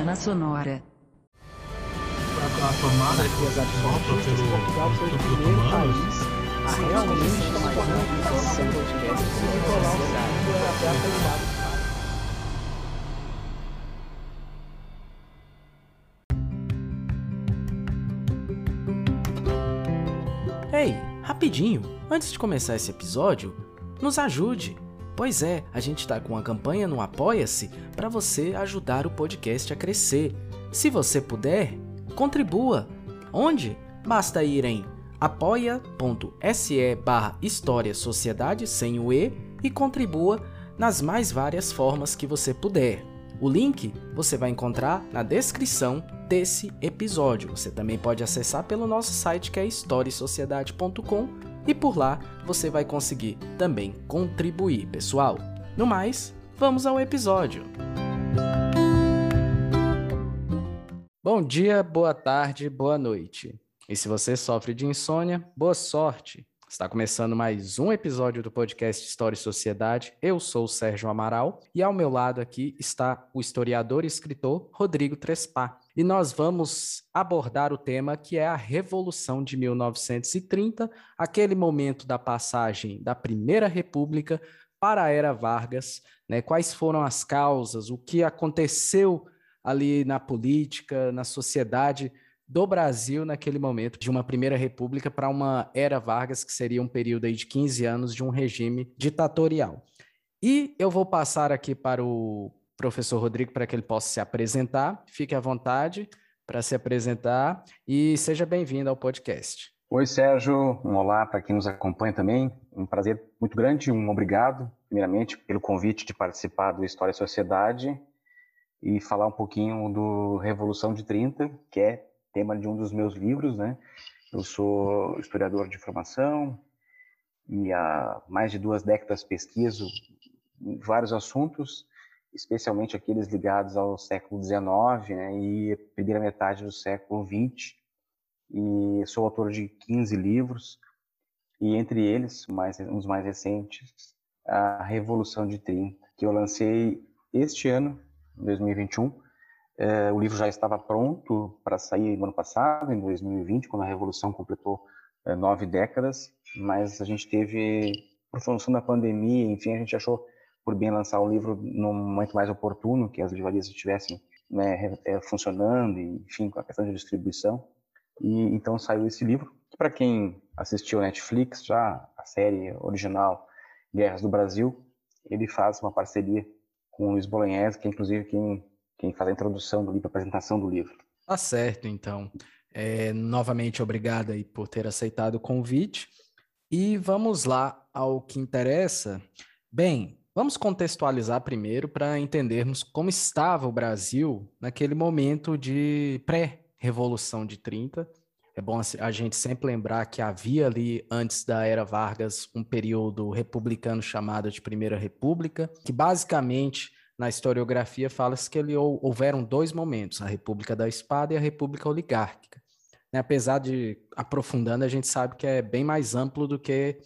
Semana Sonora. A, tomada que sopra pelo Portugal foi o pelo primeiro país a realmente fazer uma edição do podcast sem colar o site até a qualidade. Ei, rapidinho, antes de começar esse episódio, nos ajude. Pois é, a gente tá com uma campanha no Apoia-se para você ajudar o podcast a crescer. Se você puder, contribua. Onde? Basta ir em apoia.se barra História Sociedade sem o E e contribua nas mais várias formas que você puder. O link você vai encontrar na descrição desse episódio. Você também pode acessar pelo nosso site que é historiesociedade.com e por lá você vai conseguir também contribuir, pessoal. No mais, vamos ao episódio. Bom dia, boa tarde, boa noite. E se você sofre de insônia, boa sorte. Está começando mais um episódio do podcast História e Sociedade. Eu sou o Sérgio Amaral e ao meu lado aqui está o historiador e escritor Rodrigo Trespá. E nós vamos abordar o tema que é a Revolução de 1930, aquele momento da passagem da Primeira República para a Era Vargas, né? Quais foram as causas, o que aconteceu ali na política, na sociedade do Brasil naquele momento, de uma primeira república para uma era Vargas, que seria um período aí de 15 anos de um regime ditatorial. E eu vou passar aqui para o professor Rodrigo para que ele possa se apresentar. Fique à vontade para se apresentar e seja bem-vindo ao podcast. Oi, Sérgio. Um olá para quem nos acompanha também. Um prazer muito grande, um obrigado, primeiramente, pelo convite de participar do História e Sociedade e falar um pouquinho do Revolução de 30, que é tema de um dos meus livros, né? Eu sou historiador de formação e há mais de duas décadas pesquiso vários assuntos, especialmente aqueles ligados ao século XIX né, e primeira metade do século XX. E sou autor de 15 livros, e entre eles, mais, uns mais recentes, a Revolução de 30, que eu lancei este ano, 2021, é, o livro já estava pronto para sair no ano passado, em 2020, quando a Revolução completou é, nove décadas, mas a gente teve, por função da pandemia, enfim, a gente achou por bem lançar o livro num momento mais oportuno, que as livrarias estivessem né, é, funcionando, enfim, com a questão de distribuição. E então saiu esse livro, que para quem assistiu Netflix já, a série original Guerras do Brasil, ele faz uma parceria com o Luiz Bolognese, que é inclusive quem quem faz a introdução do livro, a apresentação do livro. Tá certo, então. É, novamente, obrigado aí por ter aceitado o convite. E vamos lá ao que interessa. Bem, vamos contextualizar primeiro para entendermos como estava o Brasil naquele momento de pré-revolução de 30. É bom a gente sempre lembrar que havia ali, antes da era Vargas, um período republicano chamado de Primeira República, que basicamente na historiografia fala-se que ele, houveram dois momentos, a República da Espada e a República Oligárquica. Né? Apesar de, aprofundando, a gente sabe que é bem mais amplo do que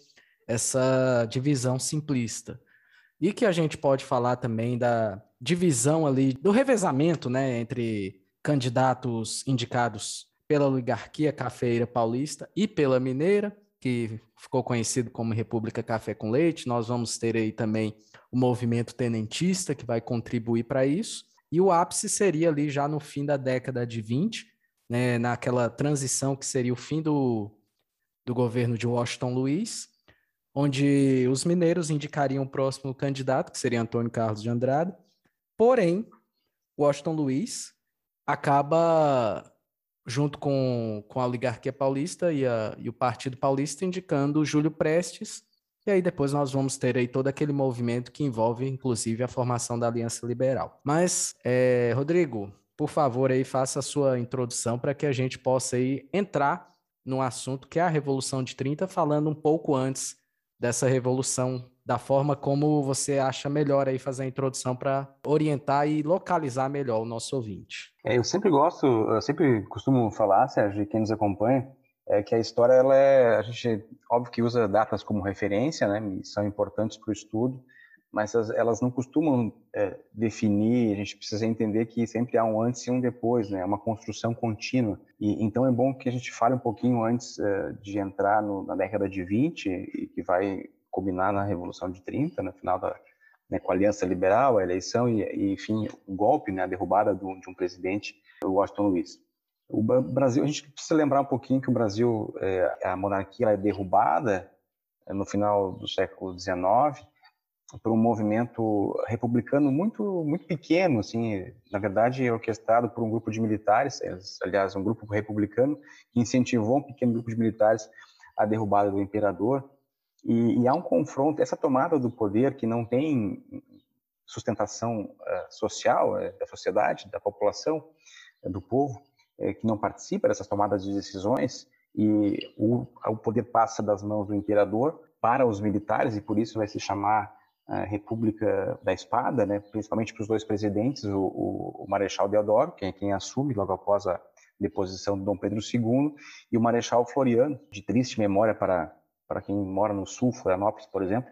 essa divisão simplista. E que a gente pode falar também da divisão ali, do revezamento né, entre candidatos indicados pela oligarquia cafeira paulista e pela mineira, que ficou conhecido como República Café com Leite. Nós vamos ter aí também o movimento tenentista, que vai contribuir para isso. E o ápice seria ali já no fim da década de 20, né, naquela transição que seria o fim do, do governo de Washington Luiz, onde os mineiros indicariam o próximo candidato, que seria Antônio Carlos de Andrade. Porém, Washington Luiz acaba, junto com, com a oligarquia paulista e, a, e o Partido Paulista, indicando Júlio Prestes, e aí depois nós vamos ter aí todo aquele movimento que envolve, inclusive, a formação da Aliança Liberal. Mas, é, Rodrigo, por favor, aí faça a sua introdução para que a gente possa aí entrar no assunto que é a Revolução de 30, falando um pouco antes dessa revolução, da forma como você acha melhor aí fazer a introdução para orientar e localizar melhor o nosso ouvinte. É, eu sempre gosto, eu sempre costumo falar, Sérgio, quem nos acompanha, é que a história ela é a gente óbvio que usa datas como referência né são importantes para o estudo mas as, elas não costumam é, definir, a gente precisa entender que sempre há um antes e um depois, né? É uma construção contínua. E, então é bom que a gente fale um pouquinho antes é, de entrar no, na década de 20, e que vai culminar na Revolução de 30, no final da, né, com a Aliança Liberal, a eleição e, e enfim, o golpe, né, a derrubada do, de um presidente, o Washington Luiz. O Brasil, a gente precisa lembrar um pouquinho que o Brasil, é, a monarquia é derrubada é, no final do século XIX por um movimento republicano muito muito pequeno, assim, na verdade orquestrado por um grupo de militares, aliás, um grupo republicano que incentivou um pequeno grupo de militares a derrubada do imperador. E, e há um confronto, essa tomada do poder que não tem sustentação uh, social uh, da sociedade, da população, uh, do povo, que não participa dessas tomadas de decisões, e o, o, poder passa das mãos do imperador para os militares, e por isso vai se chamar República da Espada, né, principalmente para os dois presidentes, o, o, o Marechal Deodoro, que é quem assume logo após a deposição de Dom Pedro II, e o Marechal Floriano, de triste memória para para quem mora no sul, Florianópolis, por exemplo,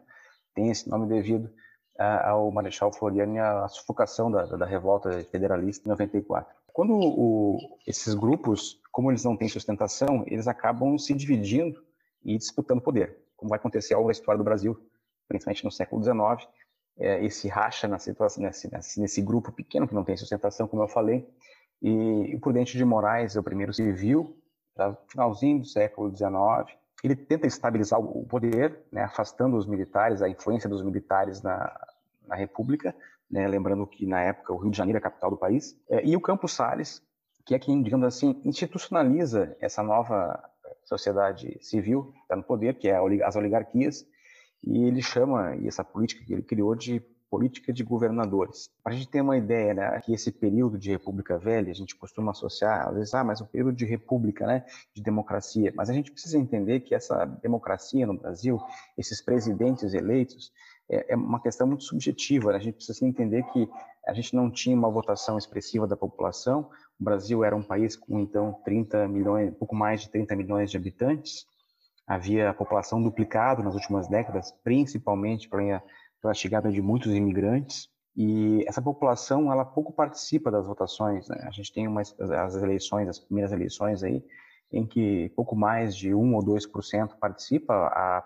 tem esse nome devido ao Marechal Floriano e à sufocação da, da revolta federalista em 94. Quando o, esses grupos, como eles não têm sustentação, eles acabam se dividindo e disputando poder, como vai acontecer ao longo da história do Brasil, principalmente no século XIX, é, esse racha na situação, nesse, nesse, grupo pequeno que não tem sustentação, como eu falei, e o Prudente de Moraes é o primeiro civil, no finalzinho do século XIX, ele tenta estabilizar o poder, né, afastando os militares, a influência dos militares na, na República, né, lembrando que na época o Rio de Janeiro é a capital do país, é, e o Campos Salles, que é quem, digamos assim, institucionaliza essa nova sociedade civil está no poder, que é as oligarquias, e ele chama e essa política que ele criou de política de governadores. Para a gente ter uma ideia, né, que esse período de República Velha, a gente costuma associar, às vezes, ah, mas o período de República, né, de democracia. Mas a gente precisa entender que essa democracia no Brasil, esses presidentes eleitos, é, é uma questão muito subjetiva. Né? A gente precisa entender que a gente não tinha uma votação expressiva da população. O Brasil era um país com, então, 30 milhões, pouco mais de 30 milhões de habitantes. Havia a população duplicado nas últimas décadas, principalmente para pela chegada de muitos imigrantes e essa população ela pouco participa das votações. Né? A gente tem umas, as eleições, as primeiras eleições aí, em que pouco mais de 1 ou 2% participa. A,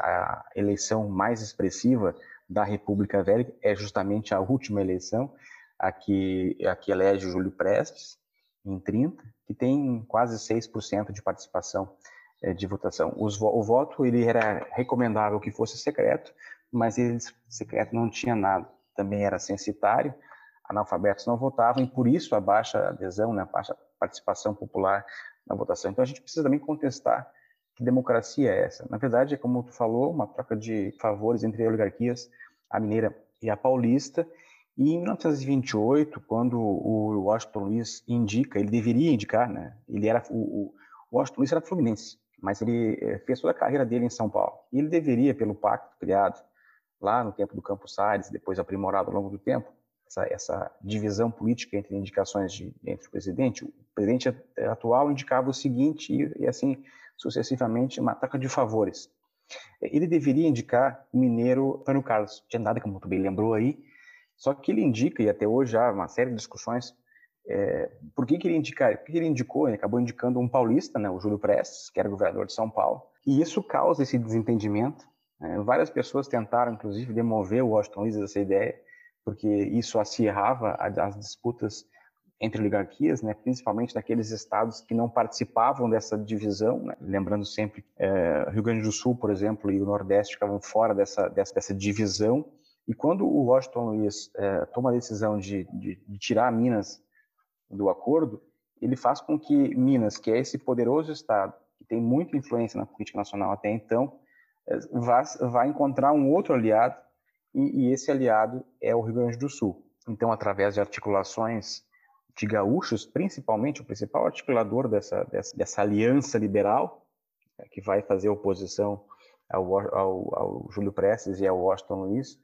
a eleição mais expressiva da República Velha é justamente a última eleição, a que, a que elege Júlio Prestes, em 30, que tem quase 6% de participação de votação. O voto ele era recomendável que fosse secreto, mas ele secreto não tinha nada. Também era censitário, analfabetos não votavam e por isso a baixa adesão, né, a baixa participação popular na votação. Então a gente precisa também contestar que democracia é essa. Na verdade, é como tu falou, uma troca de favores entre oligarquias, a mineira e a paulista. E em 1928, quando o Washington Luiz indica, ele deveria indicar, né? Ele era o, o Washington Luiz era fluminense, mas ele eh, fez toda a carreira dele em São Paulo. E ele deveria, pelo pacto criado lá no tempo do Campos Salles, depois aprimorado ao longo do tempo, essa, essa divisão política entre indicações de, entre o presidente. O presidente atual indicava o seguinte, e, e assim sucessivamente, uma troca de favores. Ele deveria indicar o mineiro Antônio Carlos, tinha nada, como tu bem lembrou aí, só que ele indica, e até hoje há uma série de discussões, é, por que, que ele indicar? Por que ele indicou? Ele acabou indicando um paulista, né, o Júlio Prestes, que era governador de São Paulo, e isso causa esse desentendimento é, várias pessoas tentaram, inclusive, demover o Washington Luiz dessa ideia, porque isso acirrava as disputas entre oligarquias, né, principalmente daqueles estados que não participavam dessa divisão, né, lembrando sempre é, Rio Grande do Sul, por exemplo, e o Nordeste ficavam fora dessa, dessa, dessa divisão. E quando o Washington Luiz é, toma a decisão de, de, de tirar Minas do acordo, ele faz com que Minas, que é esse poderoso estado que tem muita influência na política nacional até então, vai, vai encontrar um outro aliado, e, e esse aliado é o Rio Grande do Sul. Então, através de articulações de gaúchos, principalmente o principal articulador dessa, dessa, dessa aliança liberal, é, que vai fazer oposição ao, ao, ao, Júlio Prestes e ao Washington Luiz,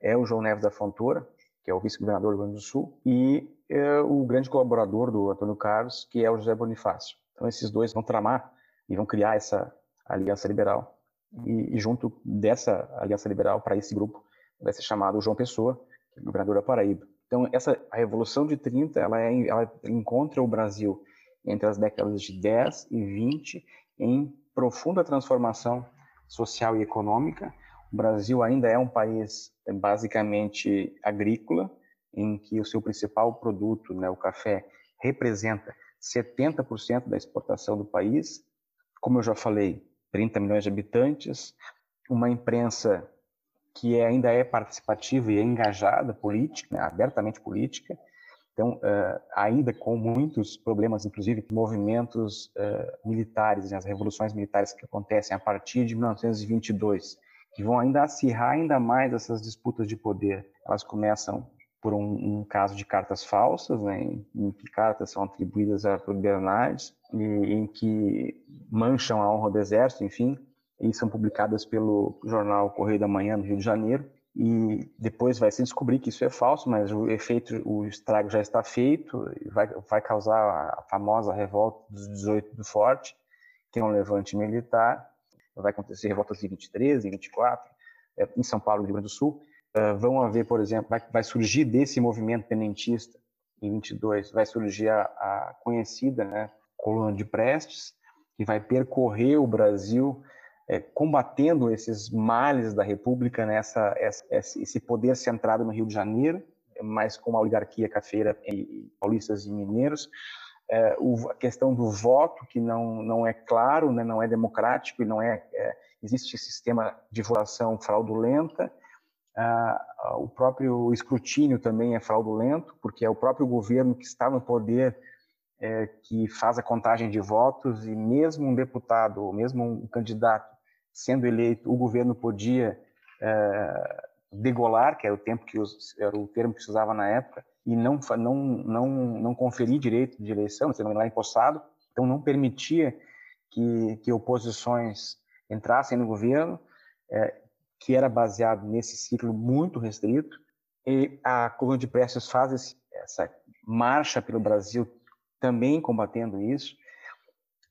é o João Neves da Fontoura, que é o vice-governador do Rio Grande do Sul, e é o grande colaborador do Antônio Carlos, que é o José Bonifácio. Então, esses dois vão tramar e vão criar essa aliança liberal e, e junto dessa aliança liberal para esse grupo vai ser chamado João Pessoa, é governador da Paraíba. Então, essa a Revolução de 30, ela, é, ela encontra o Brasil entre as décadas de 10 e 20 em profunda transformação social e econômica. O Brasil ainda é um país basicamente agrícola, em que o seu principal produto, né, o café, representa 70% da exportação do país. Como eu já falei, 30 milhões de habitantes, uma imprensa que é, ainda é participativa e é engajada política, né, abertamente política, então, uh, ainda com muitos problemas, inclusive movimentos uh, militares, né, as revoluções militares que acontecem a partir de 1922, que vão ainda acirrar ainda mais essas disputas de poder. Elas começam por um, um caso de cartas falsas, né, em, em, que cartas são atribuídas a Bernardes, e, em que mancham a honra do exército, enfim, e são publicadas pelo jornal Correio da Manhã, no Rio de Janeiro, e depois vai se descobrir que isso é falso, mas o efeito, o estrago já está feito, vai, vai causar a famosa revolta dos 18 do Forte, que é um levante militar, vai acontecer revoltas em 23, em 24, é, em São Paulo, no Rio Grande do Sul. Uh, vão haver, por exemplo, vai, vai, surgir desse movimento tenentista, em 22, vai surgir a, a conhecida né, coluna de Prestes, que vai percorrer o Brasil é, combatendo esses males da República, né, essa, esse poder centrado no Rio de Janeiro, mas com a oligarquia cafeira e paulistas e mineiros, é, o, a questão do voto que não não é claro, né, não é democrático e não é, é existe sistema de votação fraudulenta. Ah, o próprio escrutínio também é fraudulento, porque é o próprio governo que está no poder é, que faz a contagem de votos e mesmo um deputado, mesmo um candidato sendo eleito, o governo podia é, degolar, que era o tempo que os, era o termo que se usava na época, e não não não não conferir direito de eleição, não era empossado, então não permitia que que oposições entrassem no governo, é, que era baseado nesse ciclo muito restrito. E a coluna de Prestes faz esse, essa marcha pelo Brasil também combatendo isso.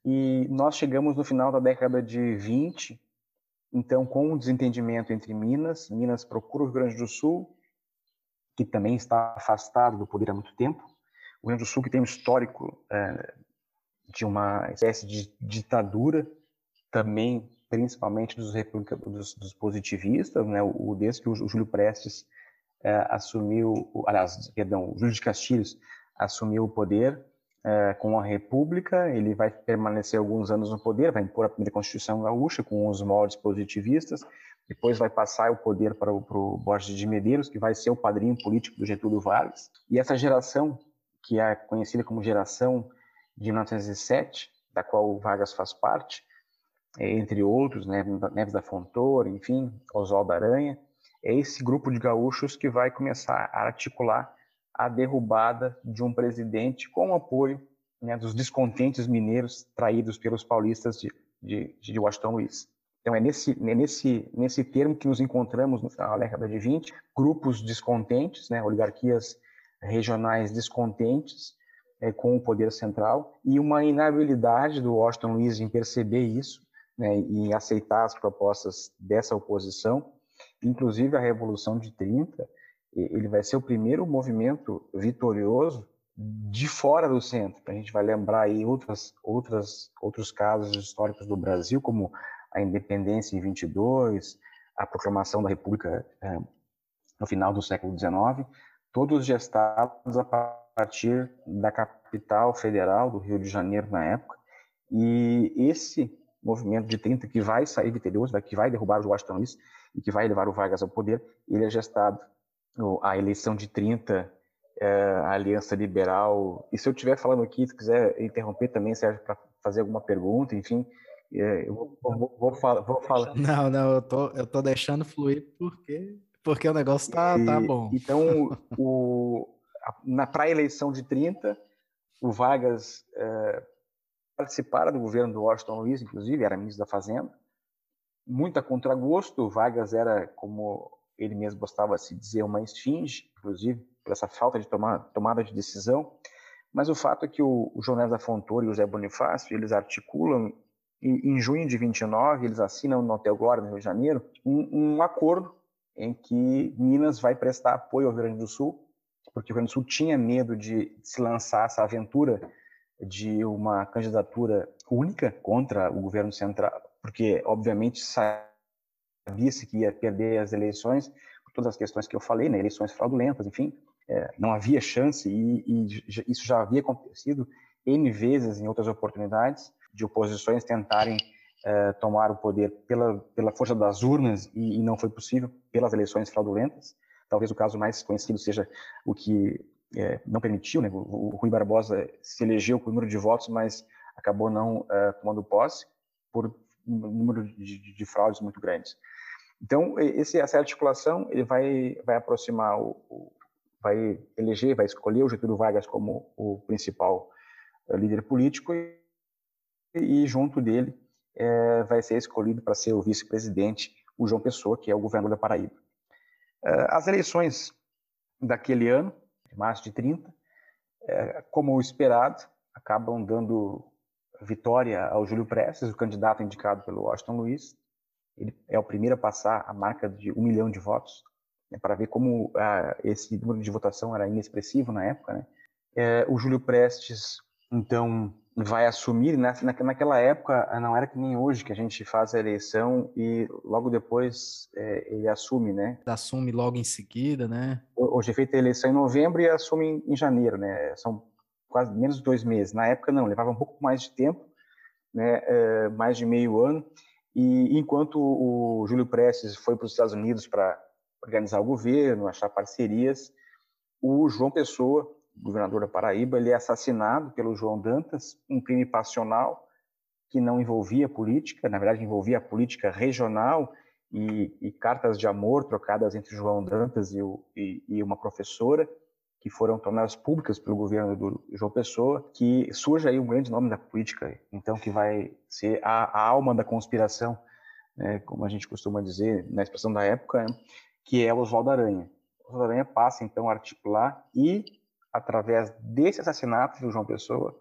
E nós chegamos no final da década de 20 então, com o desentendimento entre Minas, Minas procura o Rio Grande do Sul, que também está afastado do poder há muito tempo. O Rio Grande do Sul que tem um histórico é, de uma espécie de ditadura, também principalmente dos, dos, dos positivistas, né? O, desde que o Júlio Prestes é, assumiu, aliás, perdão, o Júlio de Castilhos assumiu o poder, é, com a República, ele vai permanecer alguns anos no poder, vai impor a primeira Constituição Gaúcha com os moldes positivistas, depois vai passar o poder para o, para o Borges de Medeiros, que vai ser o padrinho político do Getúlio Vargas. E essa geração, que é conhecida como geração de 1907, da qual o Vargas faz parte, entre outros, né, Neves da Fontoura, enfim, Oswaldo Aranha, é esse grupo de gaúchos que vai começar a articular a derrubada de um presidente com o apoio né, dos descontentes mineiros traídos pelos paulistas de, de, de Washington Luiz. Então, é nesse, é nesse, nesse termo que nos encontramos da década de 20, grupos descontentes, né, oligarquias regionais descontentes é, com o poder central e uma inabilidade do Washington Luiz em perceber isso né, e aceitar as propostas dessa oposição. Inclusive, a Revolução de 30 ele vai ser o primeiro movimento vitorioso de fora do centro. A gente vai lembrar aí outras, outras, outros casos históricos do Brasil, como a independência em 22, a proclamação da República é, no final do século XIX, todos gestados a partir da capital federal do Rio de Janeiro na época. E esse movimento de 30 que vai sair vitorioso, que vai derrubar o Washington Luiz e que vai levar o Vargas ao poder, ele é gestado a eleição de 30, é, a Aliança Liberal. E se eu estiver falando aqui, se quiser interromper também, serve para fazer alguma pergunta, enfim, é, eu vou, vou, vou, falar, vou falar. Não, não, eu tô, eu tô deixando fluir porque, porque o negócio tá, e, tá bom. Então, o, para a eleição de 30, o Vargas é, participara do governo do Washington Luiz, inclusive, era ministro da Fazenda, muito a contragosto, Vargas era, como ele mesmo gostava de dizer uma esfinge, inclusive, por essa falta de tomar, tomada de decisão. Mas o fato é que o, o João da Fontoura e o Zé Bonifácio, eles articulam, em, em junho de 29, eles assinam no Hotel Glória, no Rio de Janeiro, um, um acordo em que Minas vai prestar apoio ao Rio Grande do Sul, porque o Rio Grande do Sul tinha medo de se lançar essa aventura de uma candidatura única contra o governo central, porque, obviamente, sabia-se que ia perder as eleições, por todas as questões que eu falei, né, eleições fraudulentas, enfim, é, não havia chance, e, e, isso já havia acontecido N vezes em outras oportunidades, de oposições tentarem é, tomar o poder pela, pela força das urnas, e, e não foi possível, pelas eleições fraudulentas. Talvez o caso mais conhecido seja o que é, não permitiu, né? O, o, Rui Barbosa se elegeu com o número de votos, mas acabou não é, tomando posse por um número de, de, de, fraudes muito grandes. Então, esse, essa articulação ele vai, vai aproximar, o, o, vai eleger, vai escolher o Getúlio Vargas como o principal é, líder político e, e junto dele é, vai ser escolhido para ser o vice-presidente o João Pessoa, que é o governador da Paraíba. É, as eleições daquele ano março de 30, é, como esperado, acabam dando vitória ao Júlio Prestes, o candidato indicado pelo Washington Luiz. Ele é o primeiro a passar a marca de um milhão de votos, né, para ver como ah, esse número de votação era inexpressivo na época. Né? É, o Júlio Prestes, então, vai assumir, né? naquela época não era que nem hoje, que a gente faz a eleição e logo depois é, ele assume, né? Assume logo em seguida, né? Hoje é feita a eleição em novembro e assume em janeiro, né? São quase menos de dois meses. Na época não, levava um pouco mais de tempo, né? É, mais de meio ano. E enquanto o Júlio Prestes foi para os Estados Unidos para organizar o governo, achar parcerias, o João Pessoa governador da Paraíba, ele é assassinado pelo João Dantas, um crime passional que não envolvia política, na verdade envolvia a política regional e, e cartas de amor trocadas entre João Dantas e, o, e, e, uma professora que foram tornadas públicas pelo governo do João Pessoa, que surge aí um grande nome da política, então que vai ser a, a alma da conspiração, né, como a gente costuma dizer na expressão da época, que é Oswaldo Aranha. Oswaldo Aranha passa então a articular e através desse assassinato do João Pessoa,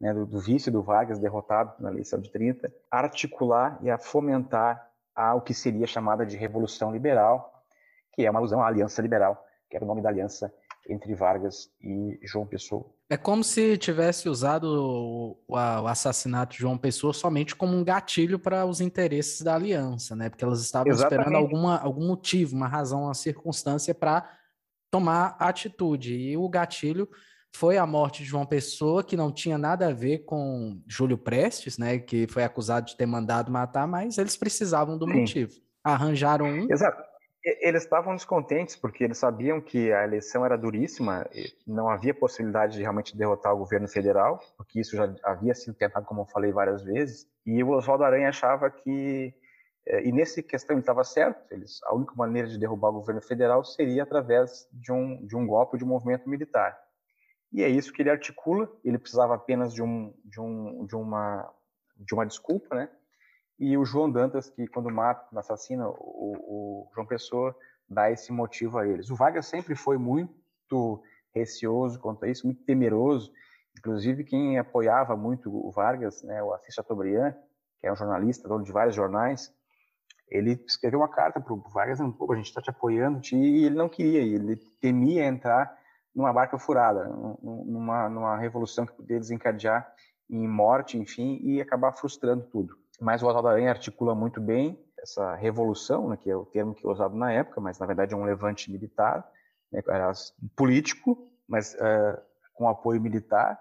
né, do, do, vice do Vargas, derrotado na eleição de 30, a articular e a fomentar a, o que seria chamada de Revolução Liberal, que é uma alusão à Aliança Liberal, que era o nome da aliança entre Vargas e João Pessoa. É como se tivesse usado o, o, assassinato de João Pessoa somente como um gatilho para os interesses da aliança, né? Porque elas estavam Exatamente. esperando alguma, algum motivo, uma razão, uma circunstância para tomar atitude. E o gatilho foi a morte de João Pessoa, que não tinha nada a ver com Júlio Prestes, né, que foi acusado de ter mandado matar, mas eles precisavam do Sim. motivo. Arranjaram um. Exato. Eles estavam descontentes porque eles sabiam que a eleição era duríssima, não havia possibilidade de realmente derrotar o governo federal, porque isso já havia sido tentado, como eu falei várias vezes. E o Oswaldo Aranha achava que e nesse questão ele estava certo, eles, a única maneira de derrubar o governo federal seria através de um, de um golpe de um movimento militar. E é isso que ele articula, ele precisava apenas de, um, de, um, de, uma, de uma desculpa, né? E o João Dantas, que quando mata, assassina o, o João Pessoa, dá esse motivo a eles. O Vargas sempre foi muito receoso quanto a isso, muito temeroso. Inclusive, quem apoiava muito o Vargas, né, o Assis Chateaubriand, que é um jornalista, dono de vários jornais, ele escreveu uma carta para o Vargas, a gente está te apoiando, e ele não queria, ele temia entrar numa barca furada, numa, numa revolução que poderia desencadear em morte, enfim, e acabar frustrando tudo. Mas o Oswaldo Aranha articula muito bem essa revolução, né, que é o termo que é usado na época, mas na verdade é um levante militar, né, político, mas uh, com apoio militar.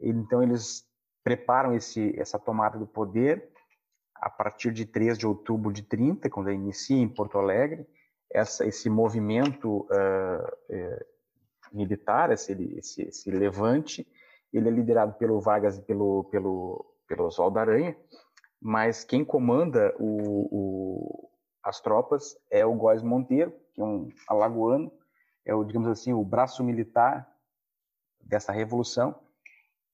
Então eles preparam esse, essa tomada do poder a partir de 3 de outubro de 30, quando inicia em Porto Alegre, essa, esse movimento uh, militar, esse, esse, esse, levante, ele é liderado pelo Vargas e pelo, pelo, pelo Oswaldo Aranha, mas quem comanda o, o, as tropas é o Góes Monteiro, que é um alagoano, é o, digamos assim, o braço militar dessa revolução,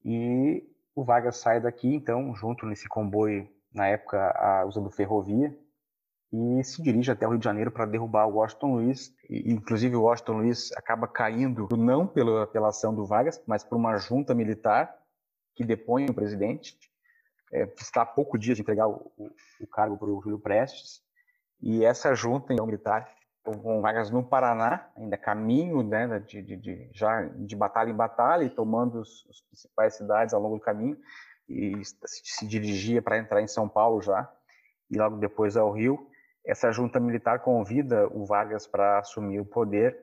e o Vargas sai daqui, então, junto nesse comboio na época a, usando ferrovia, e se dirige até o Rio de Janeiro para derrubar o Washington Luiz. E, inclusive, o Washington Luiz acaba caindo não pela, pela ação do Vargas, mas por uma junta militar que depõe o presidente. É, está há pouco dias de entregar o, o, o cargo para o Júlio Prestes. E essa junta então, militar com Vargas no Paraná, ainda caminho, né, de, de, de, já de batalha em batalha, e tomando as principais cidades ao longo do caminho, e se, dirigia para entrar em São Paulo já, e logo depois ao Rio. Essa junta militar convida o Vargas para assumir o poder,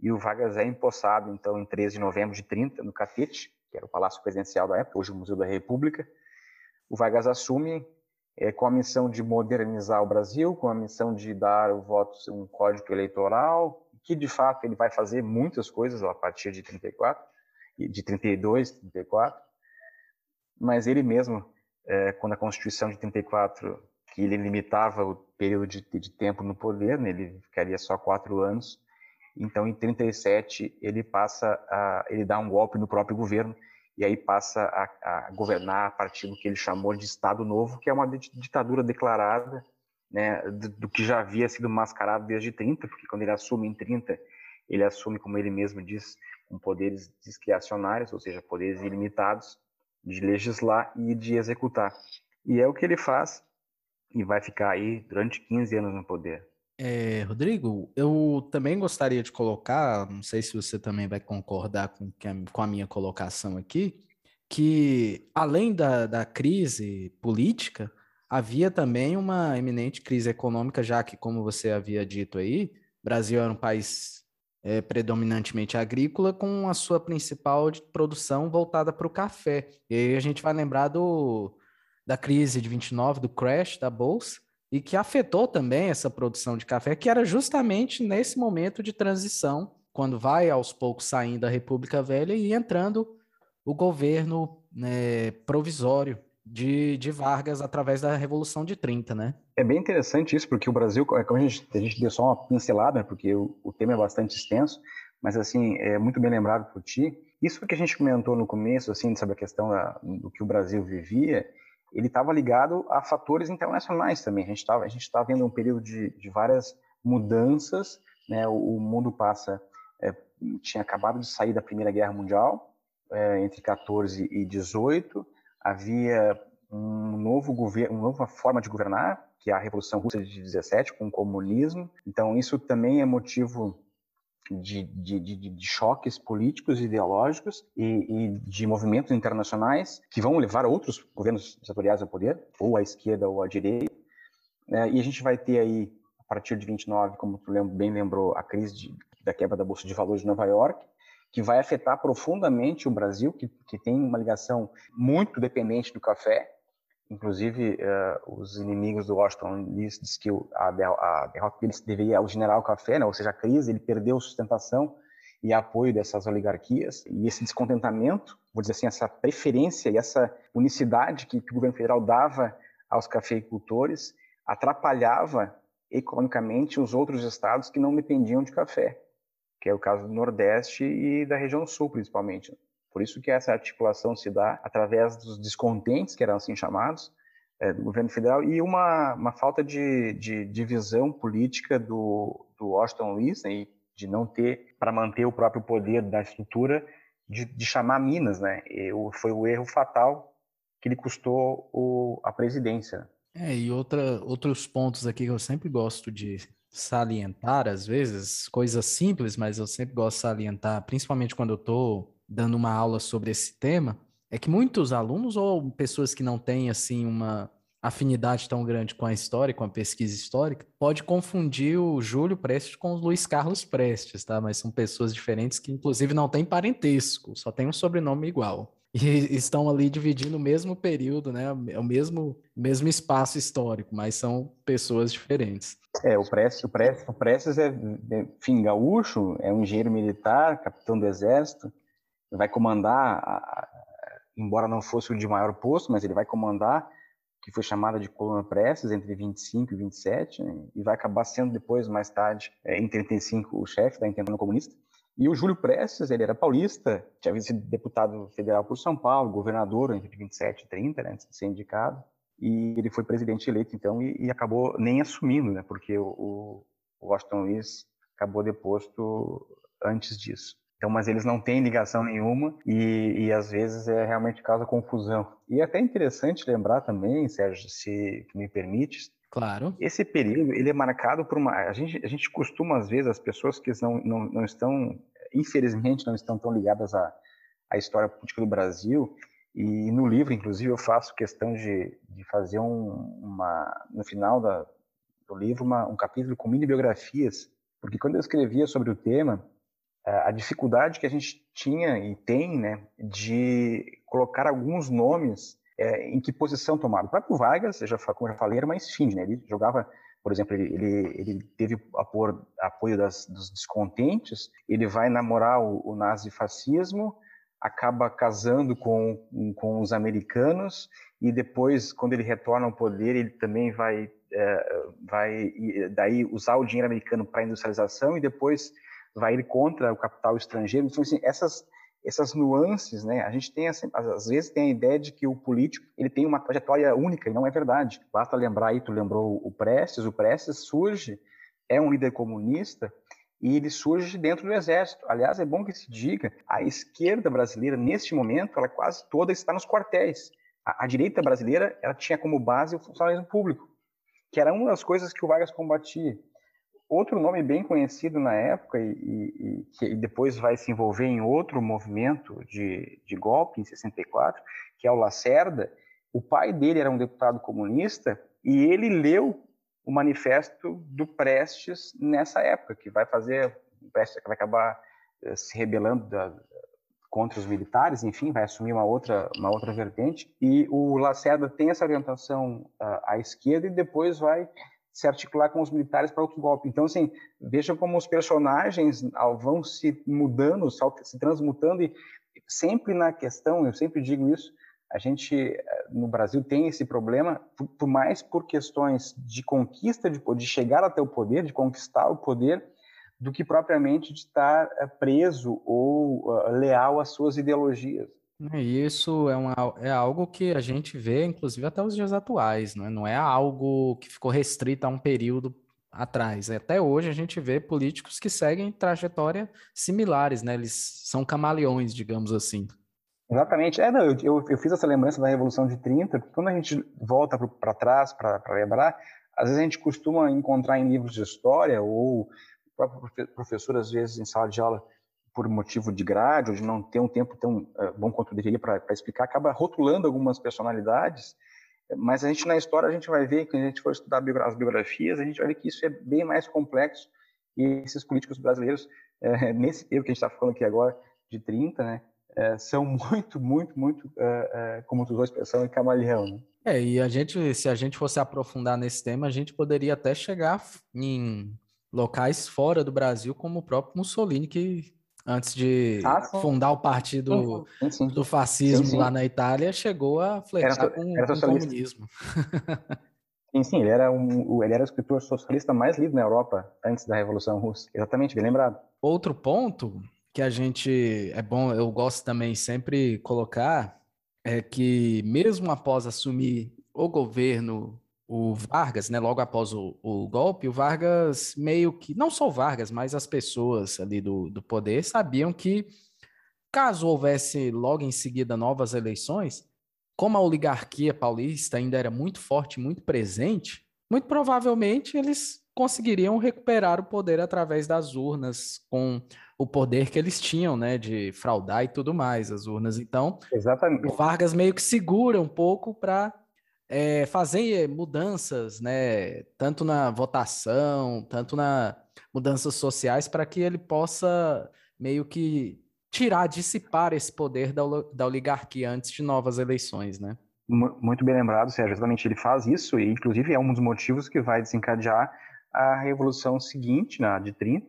e o Vargas é empossado, então, em 13 de novembro de 30, no Catete, que era o Palácio Presidencial da época, hoje o Museu da República. O Vargas assume é, com a missão de modernizar o Brasil, com a missão de dar o voto um código eleitoral, que de fato ele vai fazer muitas coisas a partir de 34, de 32, 34, mas ele mesmo, é, quando a Constituição de 34, que ele limitava o período de, de tempo no poder, né, ele ficaria só quatro anos, então em 37 ele passa a, ele dá um golpe no próprio governo e aí passa a, a, governar a partir do que ele chamou de Estado Novo, que é uma ditadura declarada, né, do, do, que já havia sido mascarado desde 30, porque quando ele assume em 30, ele assume, como ele mesmo diz, com poderes discricionários, ou seja, poderes ilimitados de legislar e de executar. E é o que ele faz e vai ficar aí durante 15 anos no poder. É, Rodrigo, eu também gostaria de colocar, não sei se você também vai concordar com, com a minha colocação aqui, que além da, da crise política, havia também uma eminente crise econômica, já que, como você havia dito aí, Brasil era um país é, predominantemente agrícola, com a sua principal produção voltada para o café. E aí a gente vai lembrar do, da crise de 29, do crash da Bolsa, e que afetou também essa produção de café, que era justamente nesse momento de transição, quando vai aos poucos saindo da República Velha e entrando o governo né, provisório de, de Vargas através da Revolução de 30, né? É bem interessante isso, porque o Brasil, é como a gente, a gente deu só uma pincelada, porque o, o tema é bastante extenso, mas assim, é muito bem lembrado por ti. Isso que a gente comentou no começo, assim, sobre a questão da, do que o Brasil vivia, ele estava ligado a fatores internacionais também. A gente estava tá vendo um período de, de várias mudanças, né? O, o mundo passa é, tinha acabado de sair da Primeira Guerra Mundial é, entre 14 e 18, havia um novo governo, uma nova forma de governar, que é a Revolução Russa de 17 com o comunismo. Então isso também é motivo de, de, de, de, choques políticos ideológicos e, e, de movimentos internacionais que vão levar outros governos ditatoriais ao poder, ou à esquerda ou à direita. É, e a gente vai ter aí, a partir de 29, como tu bem lembrou, a crise da quebra da Bolsa de Valores de Nova York, que vai afetar profundamente o Brasil, que, que tem uma ligação muito dependente do café, Inclusive, uh, os inimigos do Washington Luiz diz que a, a derrota dele deveria ao general Café, né? ou seja, a crise, ele perdeu sustentação e apoio dessas oligarquias. E esse descontentamento, vou dizer assim, essa preferência e essa unicidade que, que o governo federal dava aos cafeicultores atrapalhava economicamente os outros estados que não dependiam de café, que é o caso do Nordeste e da região Sul, principalmente. Por isso que essa articulação se dá através dos descontentes, que eram assim chamados, é, do governo federal, e uma, uma falta de, de, de visão política do, do Washington Luiz, né, de não ter, para manter o próprio poder da estrutura, de, de chamar Minas. Né? E foi o erro fatal que lhe custou o, a presidência. É, e outra, outros pontos aqui que eu sempre gosto de salientar, às vezes, coisas simples, mas eu sempre gosto de salientar, principalmente quando eu estou dando uma aula sobre esse tema, é que muitos alunos ou pessoas que não têm assim uma afinidade tão grande com a história, com a pesquisa histórica, pode confundir o Júlio Prestes com o Luiz Carlos Prestes, tá? Mas são pessoas diferentes que inclusive não têm parentesco, só tem um sobrenome igual. E estão ali dividindo o mesmo período, né? O mesmo, mesmo espaço histórico, mas são pessoas diferentes. É, o Prestes, o Prestes, o Prestes é, é, enfim, gaúcho, é um engenheiro militar, capitão do exército, vai comandar, embora não fosse o de maior posto, mas ele vai comandar, que foi chamada de coluna Prestes, entre 25 e 27, né, e vai acabar sendo depois, mais tarde, é, em 35, o chefe da Internacional Comunista. E o Júlio Prestes, ele era paulista, tinha sido deputado federal por São Paulo, governador entre 27 e 30, né, antes de ser indicado, e ele foi presidente eleito, então, e, e acabou nem assumindo, né, porque o, o Washington Luiz acabou deposto antes disso. Então, mas eles não têm ligação nenhuma e, e às vezes é realmente causa confusão. E é até interessante lembrar também, Sérgio, se me permite, Claro. Esse período ele é marcado por uma. A gente, a gente costuma, às vezes, as pessoas que não, não, não estão, infelizmente, não estão tão ligadas à, à história política do Brasil, e no livro, inclusive, eu faço questão de, de fazer um, uma. No final da, do livro, uma, um capítulo com mini biografias, porque quando eu escrevia sobre o tema, a dificuldade que a gente tinha e tem, né, de colocar alguns nomes é, em que posição tomar. O próprio Vargas, já, como eu já falei, era uma esfinge, né? Ele jogava, por exemplo, ele, ele, ele teve apoio, apoio das, dos descontentes, ele vai namorar o, o nazifascismo, acaba casando com, com os americanos e depois, quando ele retorna ao poder, ele também vai, é, vai daí usar o dinheiro americano para industrialização e depois vai ir contra o capital estrangeiro. Então, assim, essas essas nuances, né? A gente tem às vezes tem a ideia de que o político ele tem uma trajetória única e não é verdade. Basta lembrar aí, tu lembrou o Prestes, o Prestes surge é um líder comunista e ele surge dentro do exército. Aliás, é bom que se diga, a esquerda brasileira neste momento, ela quase toda está nos quartéis. A, a direita brasileira, ela tinha como base o funcionalismo público, que era uma das coisas que o Vargas combatia. Outro nome bem conhecido na época e, e, que depois vai se envolver em outro movimento de, de golpe, em 64, que é o Lacerda, o pai dele era um deputado comunista e ele leu o manifesto do Prestes nessa época, que vai fazer, o Prestes vai acabar eh, se rebelando da, contra os militares, enfim, vai assumir uma outra, uma outra vertente, e o Lacerda tem essa orientação uh, à esquerda e depois vai se articular com os militares para outro golpe. Então, assim, veja como os personagens vão se mudando, se transmutando, e sempre na questão, eu sempre digo isso, a gente eh, no Brasil tem esse problema, por mais por questões de conquista, de, de chegar até o poder, de conquistar o poder, do que propriamente de estar eh, preso ou uh, leal às suas ideologias. É, isso é, uma, é algo que a gente vê, inclusive, até os dias atuais, não é? Não é algo que ficou restrito a um período atrás. Até hoje a gente vê políticos que seguem trajetórias similares, né? Eles são camaleões, digamos assim. Exatamente. É, não, eu, eu, fiz essa lembrança da Revolução de 30, porque quando a gente volta para trás para lembrar, às vezes a gente costuma encontrar em livros de história ou o próprio professor, às vezes, em sala de aula, por motivo de grade ou de não ter um tempo tão uh, bom quanto deveria para explicar, acaba rotulando algumas personalidades, mas a gente na história a gente vai ver, quando a gente for estudar as biografias, a gente vai ver que isso é bem mais complexo e esses políticos brasileiros, é, nesse período que a gente está falando aqui agora, de 30, né, é, são muito, muito, muito, como os dois são em camaleão. Né? É, e a gente, se a gente fosse aprofundar nesse tema, a gente poderia até chegar em locais fora do Brasil, como o próprio Mussolini, que antes de ah, fundar o partido sim, sim. do fascismo sim, lá na Itália, chegou a flertar com, era com o comunismo. Sim, sim, ele era, um, ele era o escritor socialista mais lido na Europa antes da Revolução Russa. Exatamente, bem lembrado. Outro ponto que a gente é bom, eu gosto também sempre colocar, é que mesmo após assumir o governo o Vargas, né, logo após o, o, golpe, o Vargas meio que, não só o Vargas, mas as pessoas ali do, do poder sabiam que caso houvesse logo em seguida novas eleições, como a oligarquia paulista ainda era muito forte, muito presente, muito provavelmente eles conseguiriam recuperar o poder através das urnas, com o poder que eles tinham, né, de fraudar e tudo mais, as urnas. Então, Exatamente. o Vargas meio que segura um pouco para é, fazer mudanças, né, tanto na votação, tanto na mudanças sociais, para que ele possa meio que tirar, dissipar esse poder da, da oligarquia antes de novas eleições, né? Muito bem lembrado, Sérgio. Exatamente, ele faz isso e, inclusive, é um dos motivos que vai desencadear a revolução seguinte, na de 30,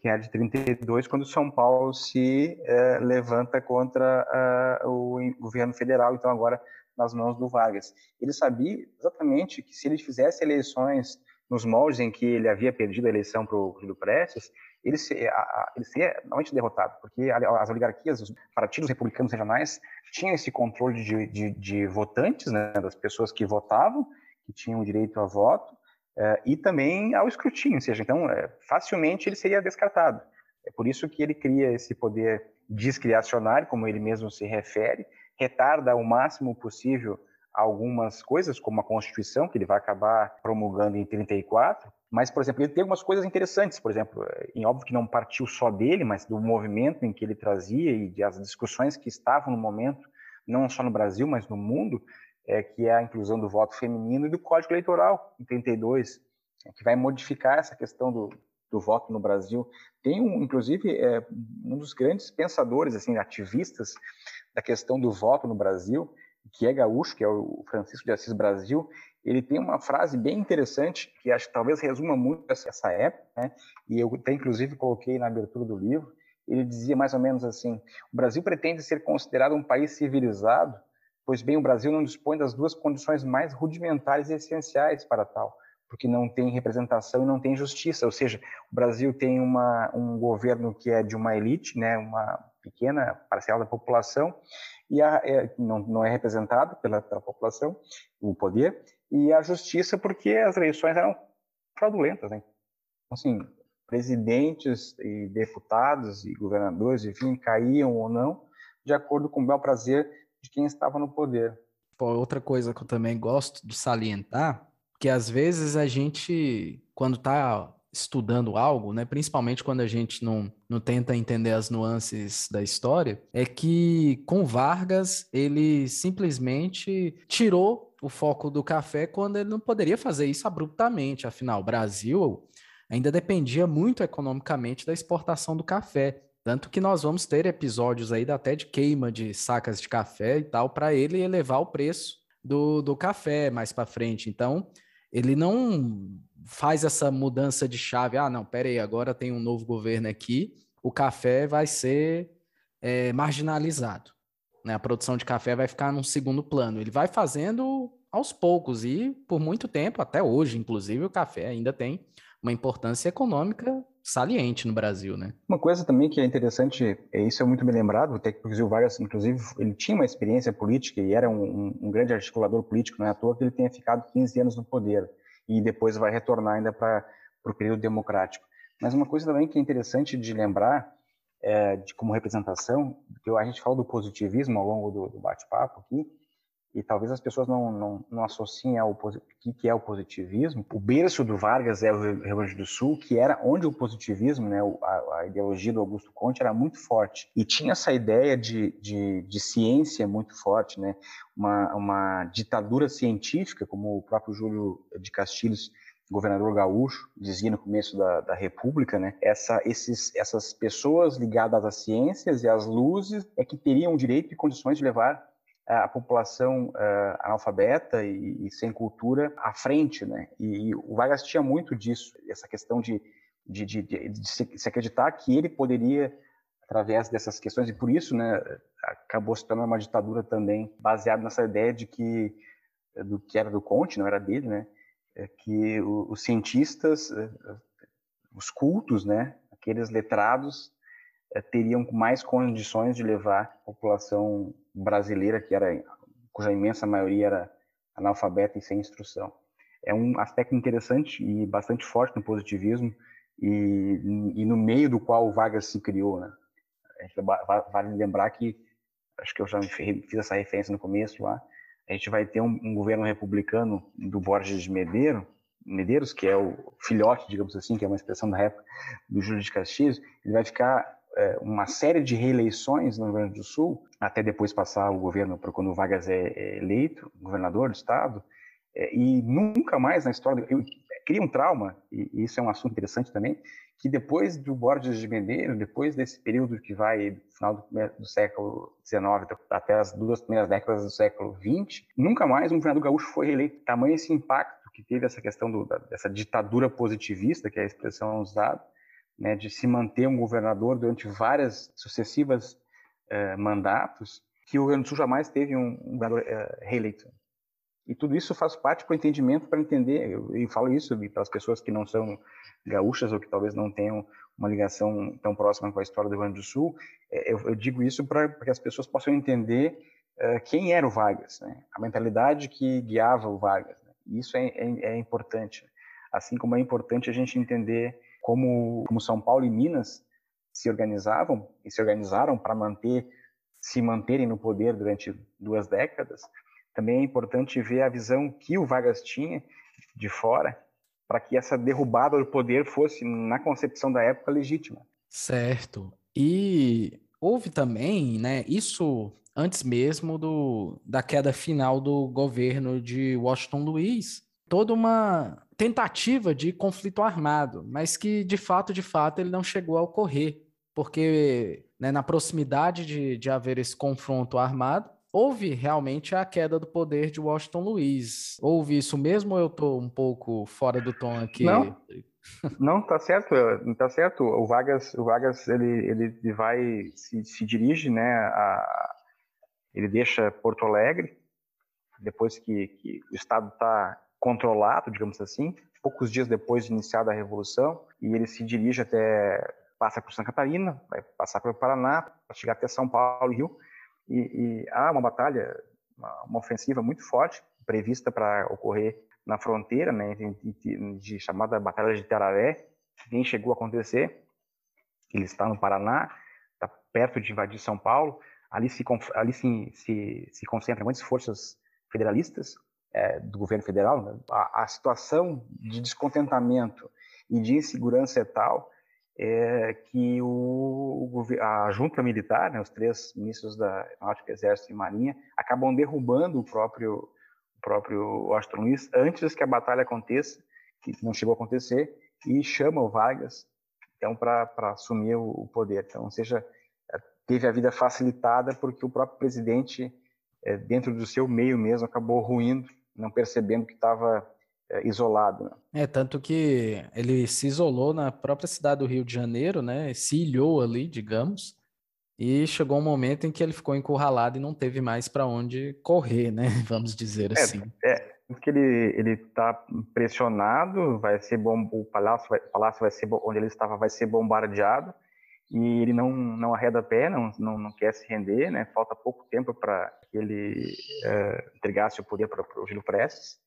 que é a de 32, quando São Paulo se eh, levanta contra uh, o governo federal. Então, agora nas mãos do Vargas. Ele sabia exatamente que se ele fizesse eleições nos moldes em que ele havia perdido a eleição para o Prestes, ele, se, a, ele seria normalmente derrotado, porque as oligarquias, os partidos republicanos regionais tinham esse controle de, de, de votantes, né, das pessoas que votavam, que tinham direito a voto, eh, e também ao escrutínio, ou seja, então, eh, facilmente ele seria descartado. É por isso que ele cria esse poder discriacionário, como ele mesmo se refere, retarda o máximo possível algumas coisas, como a Constituição, que ele vai acabar promulgando em 34, mas, por exemplo, ele tem algumas coisas interessantes, por exemplo, em óbvio que não partiu só dele, mas do movimento em que ele trazia e das discussões que estavam no momento, não só no Brasil, mas no mundo, é, que é a inclusão do voto feminino e do Código Eleitoral, em 32, é, que vai modificar essa questão do, do voto no Brasil. Tem, um, inclusive, é, um dos grandes pensadores, assim, ativistas da questão do voto no Brasil, que é gaúcho, que é o Francisco de Assis Brasil, ele tem uma frase bem interessante, que acho que talvez resuma muito essa época, né? e eu até inclusive coloquei na abertura do livro, ele dizia mais ou menos assim, o Brasil pretende ser considerado um país civilizado, pois bem, o Brasil não dispõe das duas condições mais rudimentares e essenciais para tal, porque não tem representação e não tem justiça, ou seja, o Brasil tem uma, um governo que é de uma elite, né, uma pequena parcela da população, e a, é, não, não é representado pela, pela população, o poder, e a justiça porque as eleições eram fraudulentas, né? Então, assim, presidentes e deputados e governadores, enfim, caíam ou não de acordo com o bel prazer de quem estava no poder. Pô, outra coisa que eu também gosto de salientar, que às vezes a gente, quando está estudando algo, né, principalmente quando a gente não, não tenta entender as nuances da história, é que com Vargas ele simplesmente tirou o foco do café quando ele não poderia fazer isso abruptamente. Afinal, o Brasil ainda dependia muito economicamente da exportação do café. Tanto que nós vamos ter episódios aí até de queima de sacas de café e tal, para ele elevar o preço do, do café mais para frente. Então, ele não faz essa mudança de chave. Ah, não, peraí, agora tem um novo governo aqui, o café vai ser é, marginalizado. Né? A produção de café vai ficar num segundo plano. Ele vai fazendo aos poucos e por muito tempo, até hoje, inclusive, o café ainda tem uma importância econômica saliente no Brasil, né? Uma coisa também que é interessante, é isso é muito bem lembrado, até que o Vargas, inclusive, ele tinha uma experiência política e era um, um, grande articulador político, não é à toa que ele tenha ficado 15 anos no poder e depois vai retornar ainda para o período democrático. Mas uma coisa também que é interessante de lembrar, é, de como representação, que a gente fala do positivismo ao longo do, do bate-papo aqui, e talvez as pessoas não, não, não associem ao que, que é o positivismo. O berço do Vargas é o Rio Grande do Sul, que era onde o positivismo, né, a, a ideologia do Augusto Conte era muito forte. E tinha essa ideia de, de, de ciência muito forte, né, uma, uma ditadura científica, como o próprio Júlio de Castilhos governador gaúcho dizia no começo da, da República, né? Essa, esses, essas pessoas ligadas às ciências e às luzes é que teriam direito e condições de levar a população uh, analfabeta e, e, sem cultura à frente, né? E, e, o Vargas tinha muito disso, essa questão de, de, de, de se, se, acreditar que ele poderia, através dessas questões, e por isso, né, acabou se tornando uma ditadura também, baseada nessa ideia de que do que era do Conte, não era dele, né? É que os cientistas, os cultos, né, aqueles letrados, teriam mais condições de levar a população brasileira, que era cuja imensa maioria era analfabeta e sem instrução. É um aspecto interessante e bastante forte no positivismo e, e no meio do qual o Vargas se criou. Né? Vale lembrar que, acho que eu já fiz essa referência no começo lá, a gente vai ter um, um governo republicano do Borges de Medeiros, Medeiros, que é o filhote, digamos assim, que é uma expressão da época do Júlio de Castilhos, ele vai ficar é, uma série de reeleições no Rio Grande do Sul, até depois passar o governo para quando o Vargas é, é eleito, governador do estado, é, e nunca mais na história, eu, cria um trauma, e, isso é um assunto interessante também, que depois do Borges de Medeiros, depois desse período que vai do final do, do século XIX até as duas primeiras décadas do século XX, nunca mais um governador gaúcho foi reeleito. Tamanho esse impacto que teve essa questão do, dessa ditadura positivista, que é a expressão usada, né, de se manter um governador durante várias sucessivas eh, mandatos, que o Rio Grande do Sul jamais teve um, um governador eh, reeleito. E tudo isso faz parte para o entendimento, para entender, eu, falo isso para as pessoas que não são gaúchas ou que talvez não tenham uma ligação tão próxima com a história do Rio Grande do Sul, é, eu, eu digo isso para que as pessoas possam entender uh, quem era o Vargas, né? a mentalidade que guiava o Vargas. Né? Isso é, é, é, importante. Assim como é importante a gente entender como, como São Paulo e Minas se organizavam e se organizaram para manter se manterem no poder durante duas décadas, também é importante ver a visão que o Vargas tinha de fora para que essa derrubada do poder fosse, na concepção da época, legítima. Certo. E houve também, né, isso antes mesmo do, da queda final do governo de Washington Luiz, toda uma tentativa de conflito armado, mas que de fato, de fato, ele não chegou a ocorrer, porque né, na proximidade de, de haver esse confronto armado, houve realmente a queda do poder de Washington Luiz. Houve isso mesmo ou eu estou um pouco fora do tom aqui? Não, não tá certo, tá certo. O Vargas, o Vargas ele, ele vai se, se dirige, né? A, ele deixa Porto Alegre depois que, que o estado está controlado, digamos assim, poucos dias depois de iniciada a revolução, e ele se dirige até passa por Santa Catarina, vai passar pelo Paraná, para chegar até São Paulo e Rio, e, e há uma batalha, uma, uma, ofensiva muito forte prevista para ocorrer na fronteira, né, de, de, de, chamada Batalha de Tararé, nem chegou a acontecer. Ele está no Paraná, está perto de invadir São Paulo. Ali se ali se, se, se concentram muitas forças federalistas é, do governo federal. Né? A, a situação de descontentamento e de insegurança é tal é que o, a junta militar, né, os três ministros da Aeronáutica, Exército e Marinha, acabam derrubando o próprio, o próprio Washington Luiz antes que a batalha aconteça, que não chegou a acontecer, e chamam o Vargas então, para assumir o, o, poder. Então, ou seja, teve a vida facilitada porque o próprio presidente, é, dentro do seu meio mesmo, acabou ruindo, não percebendo que estava é, isolado. Né? É, tanto que ele se isolou na própria cidade do Rio de Janeiro, né? Se ilhou ali, digamos, e chegou um momento em que ele ficou encurralado e não teve mais para onde correr, né? Vamos dizer é, assim. É, porque ele ele está pressionado, vai ser bom, o palácio vai, o palácio vai ser onde ele estava vai ser bombardeado e ele não não arreda pé, não não, não quer se render, né? Falta pouco tempo para que ele é, entregasse o poder para o Gil Prestes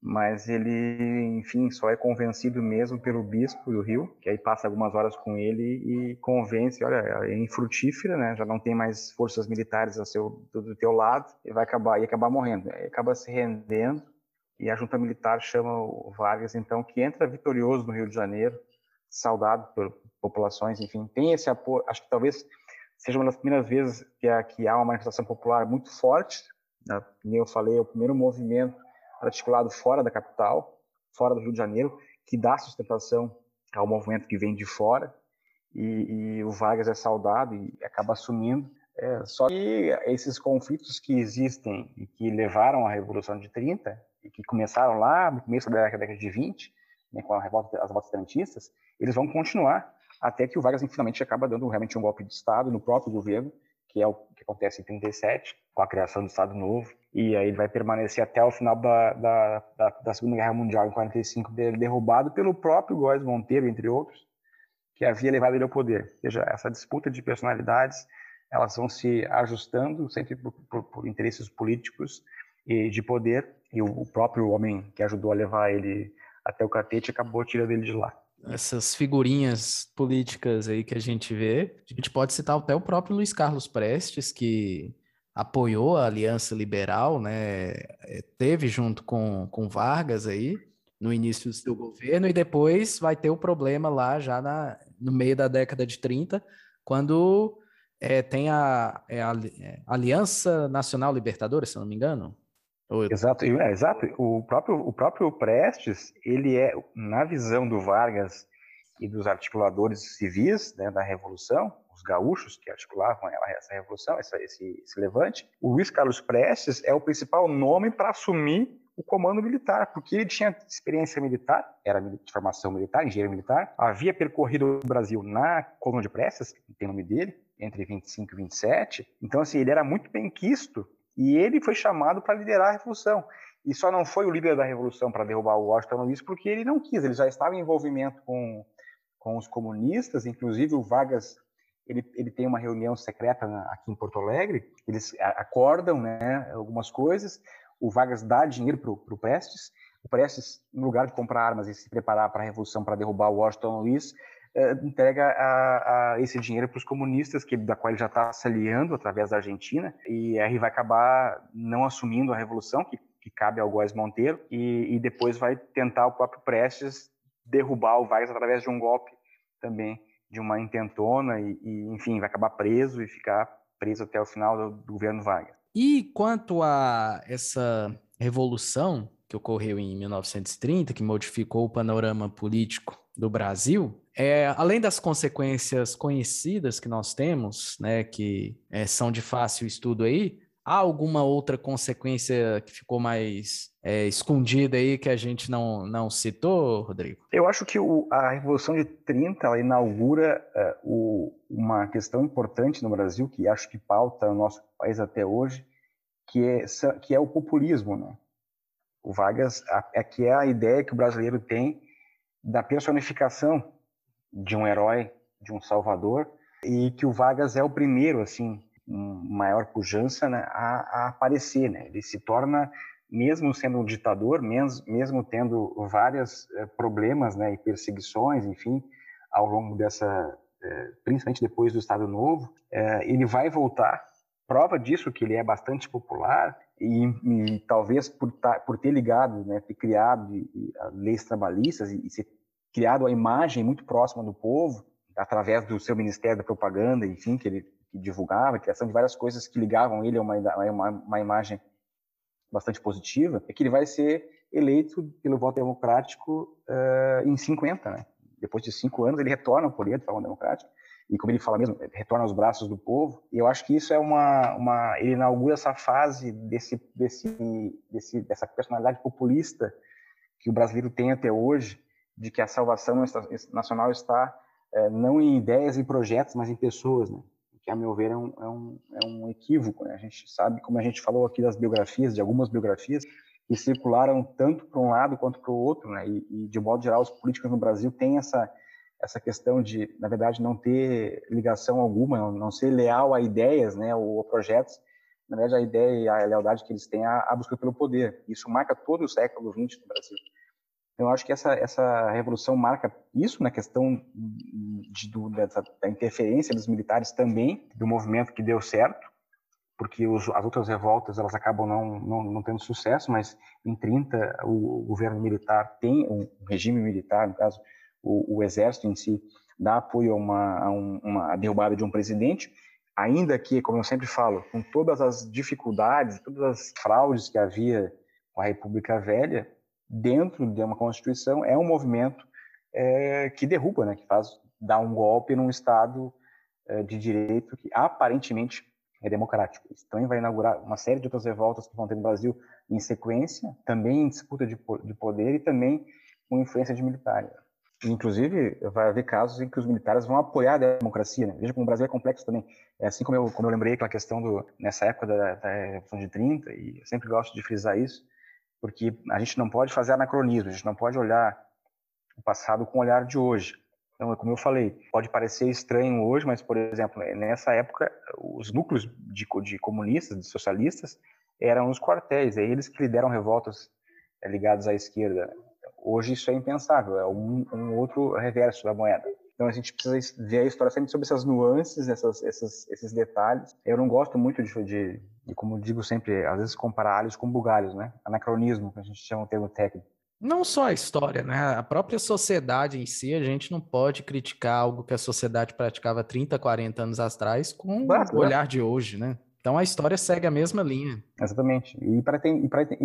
mas ele, enfim, só é convencido mesmo pelo bispo do Rio, que aí passa algumas horas com ele e convence, olha, é infrutífera, né? Já não tem mais forças militares a seu, do teu lado e vai acabar e acabar morrendo. Acaba se rendendo e a junta militar chama o Vargas, então, que entra vitorioso no Rio de Janeiro, saudado por populações, enfim, tem esse apoio. Acho que talvez seja uma das primeiras vezes que, que há uma manifestação popular muito forte. Né? Como eu falei, é o primeiro movimento articulado fora da capital, fora do Rio de Janeiro, que dá sustentação ao movimento que vem de fora, e, e o Vargas é saudado e acaba assumindo. É, só que esses conflitos que existem e que levaram à Revolução de 30, e que começaram lá no começo da década de 20, né, com revolta, as revoltas tenentistas, eles vão continuar até que o Vargas finalmente acaba dando realmente um golpe de Estado no próprio governo, que é o que acontece em 37, com a criação do Estado Novo, e aí ele vai permanecer até o final da, da, da, da Segunda Guerra Mundial, em 45, derrubado pelo próprio Góes Monteiro, entre outros, que havia levado ele ao poder. Ou seja, essa disputa de personalidades, elas vão se ajustando sempre por, por, por interesses políticos e de poder, e o, o próprio homem que ajudou a levar ele até o catete acabou tirando ele de lá essas figurinhas políticas aí que a gente vê, a gente pode citar até o próprio Luiz Carlos Prestes, que apoiou a Aliança Liberal, né? É, teve junto com, com Vargas aí no início do seu governo e depois vai ter o problema lá já na, no meio da década de 30, quando é, tem a, é a, é, Aliança Nacional Libertadora, se não me engano. Exato, é, exato. O próprio, o próprio Prestes, ele é, na visão do Vargas e dos articuladores civis né, da Revolução, os gaúchos que articulavam essa revolução, essa, esse, esse levante, o Luiz Carlos Prestes é o principal nome para assumir o comando militar, porque ele tinha experiência militar, era de formação militar, engenheiro militar, havia percorrido o Brasil na coluna de Prestes, que tem o nome dele, entre 25 e 27, então assim, ele era muito bem quisto e ele foi chamado para liderar a revolução. E só não foi o líder da revolução para derrubar o Washington Luiz porque ele não quis, ele já estava em envolvimento com, com os comunistas, inclusive o Vargas ele, ele tem uma reunião secreta aqui em Porto Alegre, eles acordam né, algumas coisas, o Vargas dá dinheiro para o Prestes, o Prestes, no lugar de comprar armas e se preparar para a revolução, para derrubar o Washington Luiz, entrega a, a esse dinheiro para os comunistas, que da qual ele já está se aliando através da Argentina, e aí vai acabar não assumindo a revolução, que, que cabe ao Góes Monteiro, e, e depois vai tentar o próprio Prestes derrubar o Vargas através de um golpe também de uma intentona e, e, enfim, vai acabar preso e ficar preso até o final do, do governo Vargas. E quanto a essa revolução que ocorreu em 1930, que modificou o panorama político do Brasil, é, além das consequências conhecidas que nós temos, né, que é, são de fácil estudo aí, há alguma outra consequência que ficou mais é, escondida aí que a gente não, não citou, Rodrigo? Eu acho que o, a Revolução de 30 ela inaugura é, o, uma questão importante no Brasil, que acho que pauta o nosso país até hoje, que é, que é o populismo. Né? O Vargas, é que é a ideia que o brasileiro tem da personificação de um herói, de um salvador, e que o Vargas é o primeiro, assim, maior pujança né, a, a, aparecer. Né? Ele se torna, mesmo sendo um ditador, mesmo, tendo vários eh, problemas né, e perseguições, enfim, ao longo dessa, eh, principalmente depois do Estado Novo, eh, ele vai voltar. Prova disso que ele é bastante popular e, e talvez por, tá, por ter ligado, né, ter criado e, leis trabalhistas e ser criado a imagem muito próxima do povo através do seu Ministério da Propaganda, enfim, que ele que divulgava, criação de várias coisas que ligavam ele a uma, uma, uma imagem bastante positiva, é que ele vai ser eleito pelo voto democrático uh, em 50, né? Depois de cinco anos, ele retorna ao poder de forma democrática, e como ele fala mesmo, retorna aos braços do povo, e eu acho que isso é uma, uma ele inaugura essa fase desse, desse, desse, dessa personalidade populista que o brasileiro tem até hoje, de que a salvação nacional está é, não em ideias e projetos, mas em pessoas, né? que a meu ver é um, é um, é um equívoco. Né? A gente sabe, como a gente falou aqui das biografias, de algumas biografias, que circularam tanto para um lado quanto para o outro, né? E, e, de modo geral os políticos no Brasil têm essa essa questão de, na verdade, não ter ligação alguma, não, não ser leal a ideias, né, ou a projetos. Na verdade, a ideia e a lealdade que eles têm à, à busca pelo poder. Isso marca todo o século XX no Brasil. Eu acho que essa, essa revolução marca isso na questão de, dessa, da interferência dos militares também, do movimento que deu certo, porque os, as outras revoltas elas acabam não, não, não, tendo sucesso, mas em 30 o, o governo militar tem, um regime militar, no caso, o, o exército em si, dá apoio a uma, a um, uma a derrubada de um presidente, ainda que, como eu sempre falo, com todas as dificuldades, todas as fraudes que havia com a República Velha, dentro de uma Constituição, é um movimento é, que derruba, né, que faz dar um golpe num Estado é, de direito que aparentemente é democrático. Isso também vai inaugurar uma série de outras revoltas que vão ter no Brasil em sequência, também em disputa de, de poder e também com influência de militares. Inclusive, vai haver casos em que os militares vão apoiar a democracia. Né? Veja como o Brasil é complexo também. É assim como eu, como eu lembrei aquela questão do, nessa época da, da Revolução de 30, e eu sempre gosto de frisar isso, porque a gente não pode fazer anacronismo, a gente não pode olhar o passado com o olhar de hoje. Então, como eu falei, pode parecer estranho hoje, mas, por exemplo, nessa época, os núcleos de, de comunistas, de socialistas, eram os quartéis, é eles que lideram revoltas é, ligadas à esquerda. Hoje isso é impensável, é um, um outro reverso da moeda. Então a gente precisa ver a história sempre sobre essas nuances, essas, essas, esses detalhes. Eu não gosto muito de, de, de, como digo sempre, às vezes comparar alhos com bugalhos, né? Anacronismo, que a gente chama o termo técnico. Não só a história, né? A própria sociedade em si, a gente não pode criticar algo que a sociedade praticava 30, 40 anos atrás com o olhar de hoje, né? Então a história segue a mesma linha. Exatamente. E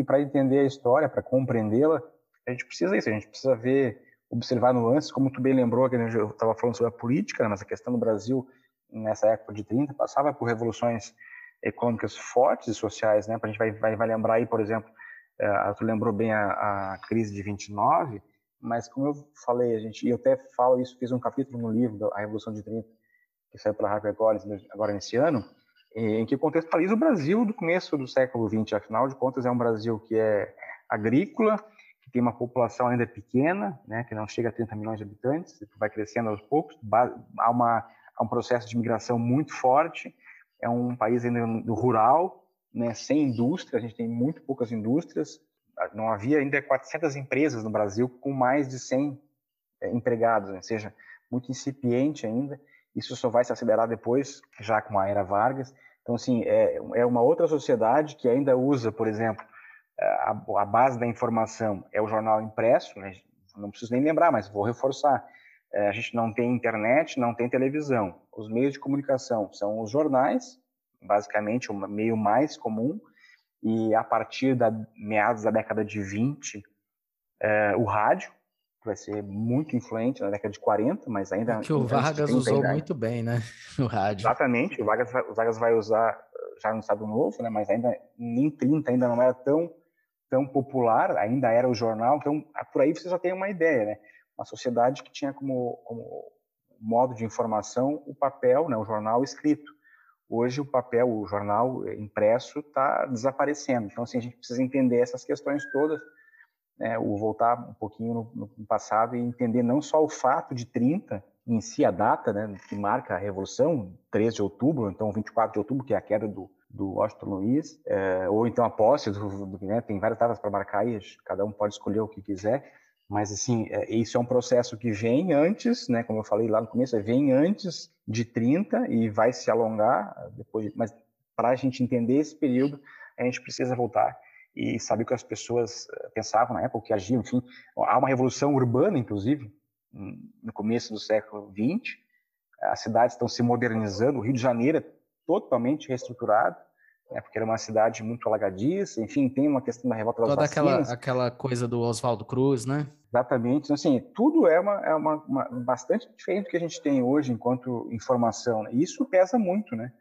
para entender a história, para compreendê-la, a gente precisa disso, a gente precisa ver observar nuances, como tu bem lembrou, que eu estava falando sobre a política, né, mas a questão do Brasil, nessa época de 30, passava por revoluções econômicas fortes e sociais, né? A gente vai, vai, vai lembrar aí, por exemplo, uh, tu lembrou bem a, a, crise de 29, mas como eu falei, a gente, e eu até falo isso, fiz um capítulo no livro, A Revolução de 30, que saiu pela HarperCollins agora nesse ano, em que contextualiza o Brasil do começo do século XX, afinal de contas é um Brasil que é agrícola, tem uma população ainda pequena, né, que não chega a 30 milhões de habitantes, vai crescendo aos poucos, há, uma, há um processo de migração muito forte, é um país ainda rural, né, sem indústria, a gente tem muito poucas indústrias, não havia ainda 400 empresas no Brasil com mais de 100 é, empregados, né, seja muito incipiente ainda. Isso só vai se acelerar depois, já com a era Vargas. Então, assim, é, é uma outra sociedade que ainda usa, por exemplo, a, a base da informação é o jornal impresso, né? não preciso nem lembrar, mas vou reforçar. É, a gente não tem internet, não tem televisão. Os meios de comunicação são os jornais, basicamente o meio mais comum, e a partir da meados da década de 20, é, o rádio, que vai ser muito influente na década de 40, mas ainda... Que o Vargas usou muito bem, né, o rádio. Exatamente, o Vargas, o Vargas vai usar já no Estado Novo, né, mas ainda em 30 ainda não era tão, tão popular, ainda era o jornal, então por aí você já tem uma ideia, né? Uma sociedade que tinha como, como modo de informação o papel, né, o jornal escrito. Hoje o papel, o jornal impresso está desaparecendo. Então, assim, a gente precisa entender essas questões todas, né, o voltar um pouquinho no, no, passado e entender não só o fato de 30 em si, a data né, que marca a Revolução, 13 de outubro, então 24 de outubro, que é a queda do, do Washington Luiz, é, ou então a posse, do, do, né, tem várias datas para marcar e cada um pode escolher o que quiser, mas, assim, é, isso é um processo que vem antes, né, como eu falei lá no começo, vem antes de 30 e vai se alongar depois. Mas para a gente entender esse período, a gente precisa voltar e saber o que as pessoas eh, pensavam na época, o que agiam, enfim. Há uma revolução urbana, inclusive, no começo do século XX. As cidades estão se modernizando. O Rio de Janeiro é totalmente reestruturado né, porque era uma cidade muito alagadiça, enfim, tem uma questão da revolta das Toda vacinas. aquela, aquela coisa do Oswaldo Cruz, né? Exatamente, então, assim, tudo é, uma, é uma, uma, bastante diferente do que a gente tem hoje enquanto informação, né? e isso pesa muito, né,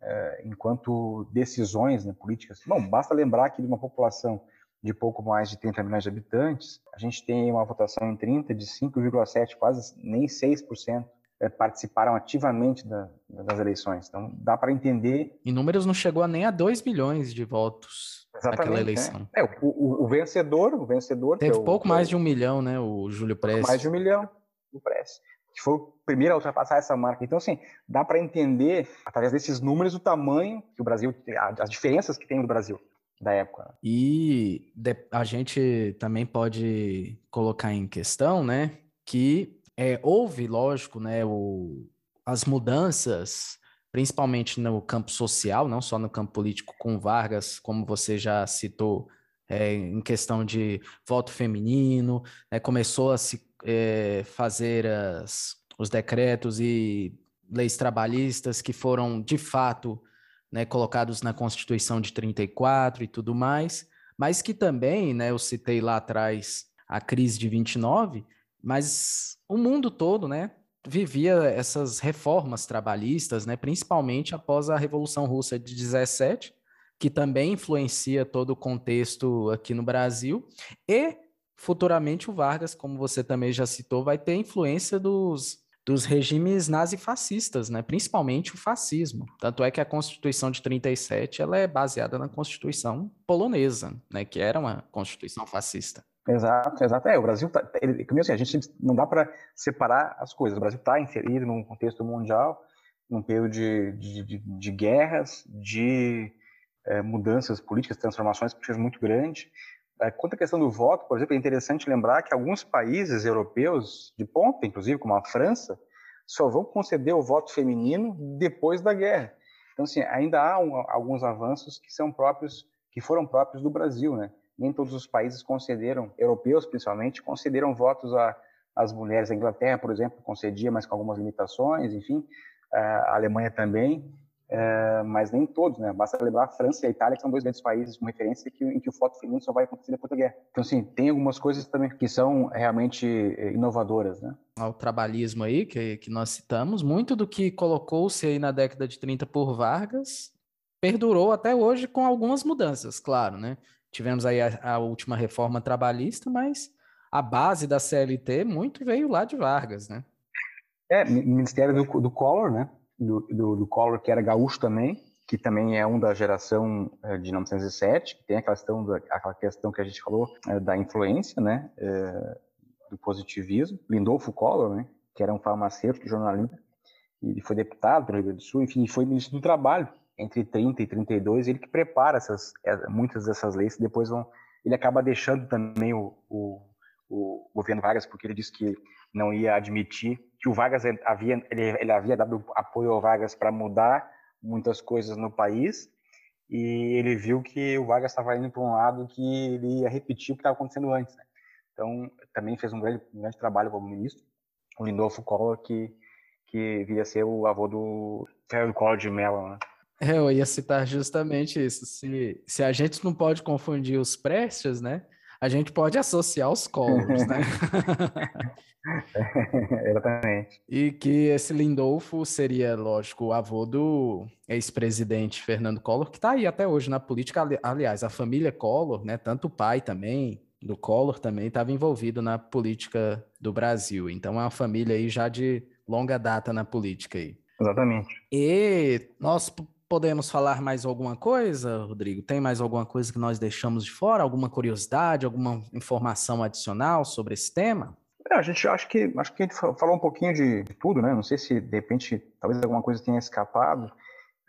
é, enquanto decisões né, políticas. Bom, basta lembrar que de uma população de pouco mais de 30 milhões de habitantes, a gente tem uma votação em 30 de 5,7, quase nem 6% é, participaram ativamente da, das eleições. Então, dá para entender. Em números, não chegou a nem a 2 milhões de votos naquela eleição. É, é o, o, o, vencedor, o vencedor. Teve é pouco mais de um milhão, né? O Júlio Prestes. Mais de um milhão, o Prestes. Que foi o primeiro a ultrapassar essa marca. Então, assim, dá para entender, através desses números, o tamanho que o Brasil, as diferenças que tem no Brasil da época. E a gente também pode colocar em questão, né, que é, houve, lógico, né, o, as mudanças, principalmente no campo social, não só no campo político, com Vargas, como você já citou, é, em questão de voto feminino, né, começou a se é, fazer as, os decretos e leis trabalhistas que foram, de fato, né, colocados na Constituição de 34 e tudo mais, mas que também, né, eu citei lá atrás a crise de 29, mas o mundo todo, né, vivia essas reformas trabalhistas, né, principalmente após a Revolução Russa de 17, que também influencia todo o contexto aqui no Brasil, e futuramente o Vargas, como você também já citou, vai ter influência dos, dos regimes nazifascistas, né? principalmente o fascismo. Tanto é que a Constituição de 37 ela é baseada na Constituição polonesa, né? que era uma Constituição fascista. Exato, exato. É, o Brasil, tá, ele, como assim, a gente não dá para separar as coisas. O Brasil está inserido num contexto mundial, num período de, de, de, de guerras, de é, mudanças políticas, transformações políticas muito grande. É, quanto à questão do voto, por exemplo, é interessante lembrar que alguns países europeus, de ponta, inclusive, como a França, só vão conceder o voto feminino depois da guerra. Então, assim, ainda há um, alguns avanços que são próprios, que foram próprios do Brasil, né? Nem todos os países concederam, europeus principalmente, concederam votos às mulheres. A Inglaterra, por exemplo, concedia, mas com algumas limitações, enfim, a Alemanha também, é, mas nem todos, né? Basta lembrar a França e a Itália, que são dois grandes países com referência em que o voto feminino só vai acontecer depois da guerra. Então, assim, tem algumas coisas também que são realmente eh, inovadoras, né? Ao trabalhismo aí, que, que nós citamos, muito do que colocou-se aí na década de 30 por Vargas perdurou até hoje com algumas mudanças, claro, né? Tivemos aí a, a, última reforma trabalhista, mas a base da CLT muito veio lá de Vargas, né? É, Ministério do, do Collor, né? Do, do, do Collor, que era gaúcho também, que também é um da geração é, de 1907, que tem aquela questão, do, aquela questão que a gente falou é, da influência, né? É, do positivismo. Lindolfo Collor, né? Que era um farmacêutico, jornalista, e foi deputado do Rio Grande do Sul, enfim, foi ministro do Trabalho entre 30 e 32, ele que prepara essas, é, muitas dessas leis, depois vão, ele acaba deixando também o, o, o governo Vargas, porque ele diz que não ia admitir que o Vargas havia ele, ele havia dado apoio ao Vargas para mudar muitas coisas no país e ele viu que o Vargas estava indo para um lado que ele ia repetir o que estava acontecendo antes. Né? Então, também fez um grande, um grande trabalho como ministro, o Lindolfo Collor, que, que viria a ser o avô do Fernando Collor de Mello. Né? É, eu ia citar justamente isso. Se, se a gente não pode confundir os Prestes, né? A gente pode associar os Collors, né? Exatamente. E que esse Lindolfo seria, lógico, o avô do ex-presidente Fernando Collor, que está aí até hoje na política. Aliás, a família Collor, né? Tanto o pai também, do Collor também estava envolvido na política do Brasil. Então é uma família aí já de longa data na política aí. Exatamente. E nós podemos falar mais alguma coisa, Rodrigo? Tem mais alguma coisa que nós deixamos de fora? Alguma curiosidade, alguma informação adicional sobre esse tema? É, a gente acho que acho que a gente falou um pouquinho de, tudo, né? Não sei se de repente talvez alguma coisa tenha escapado.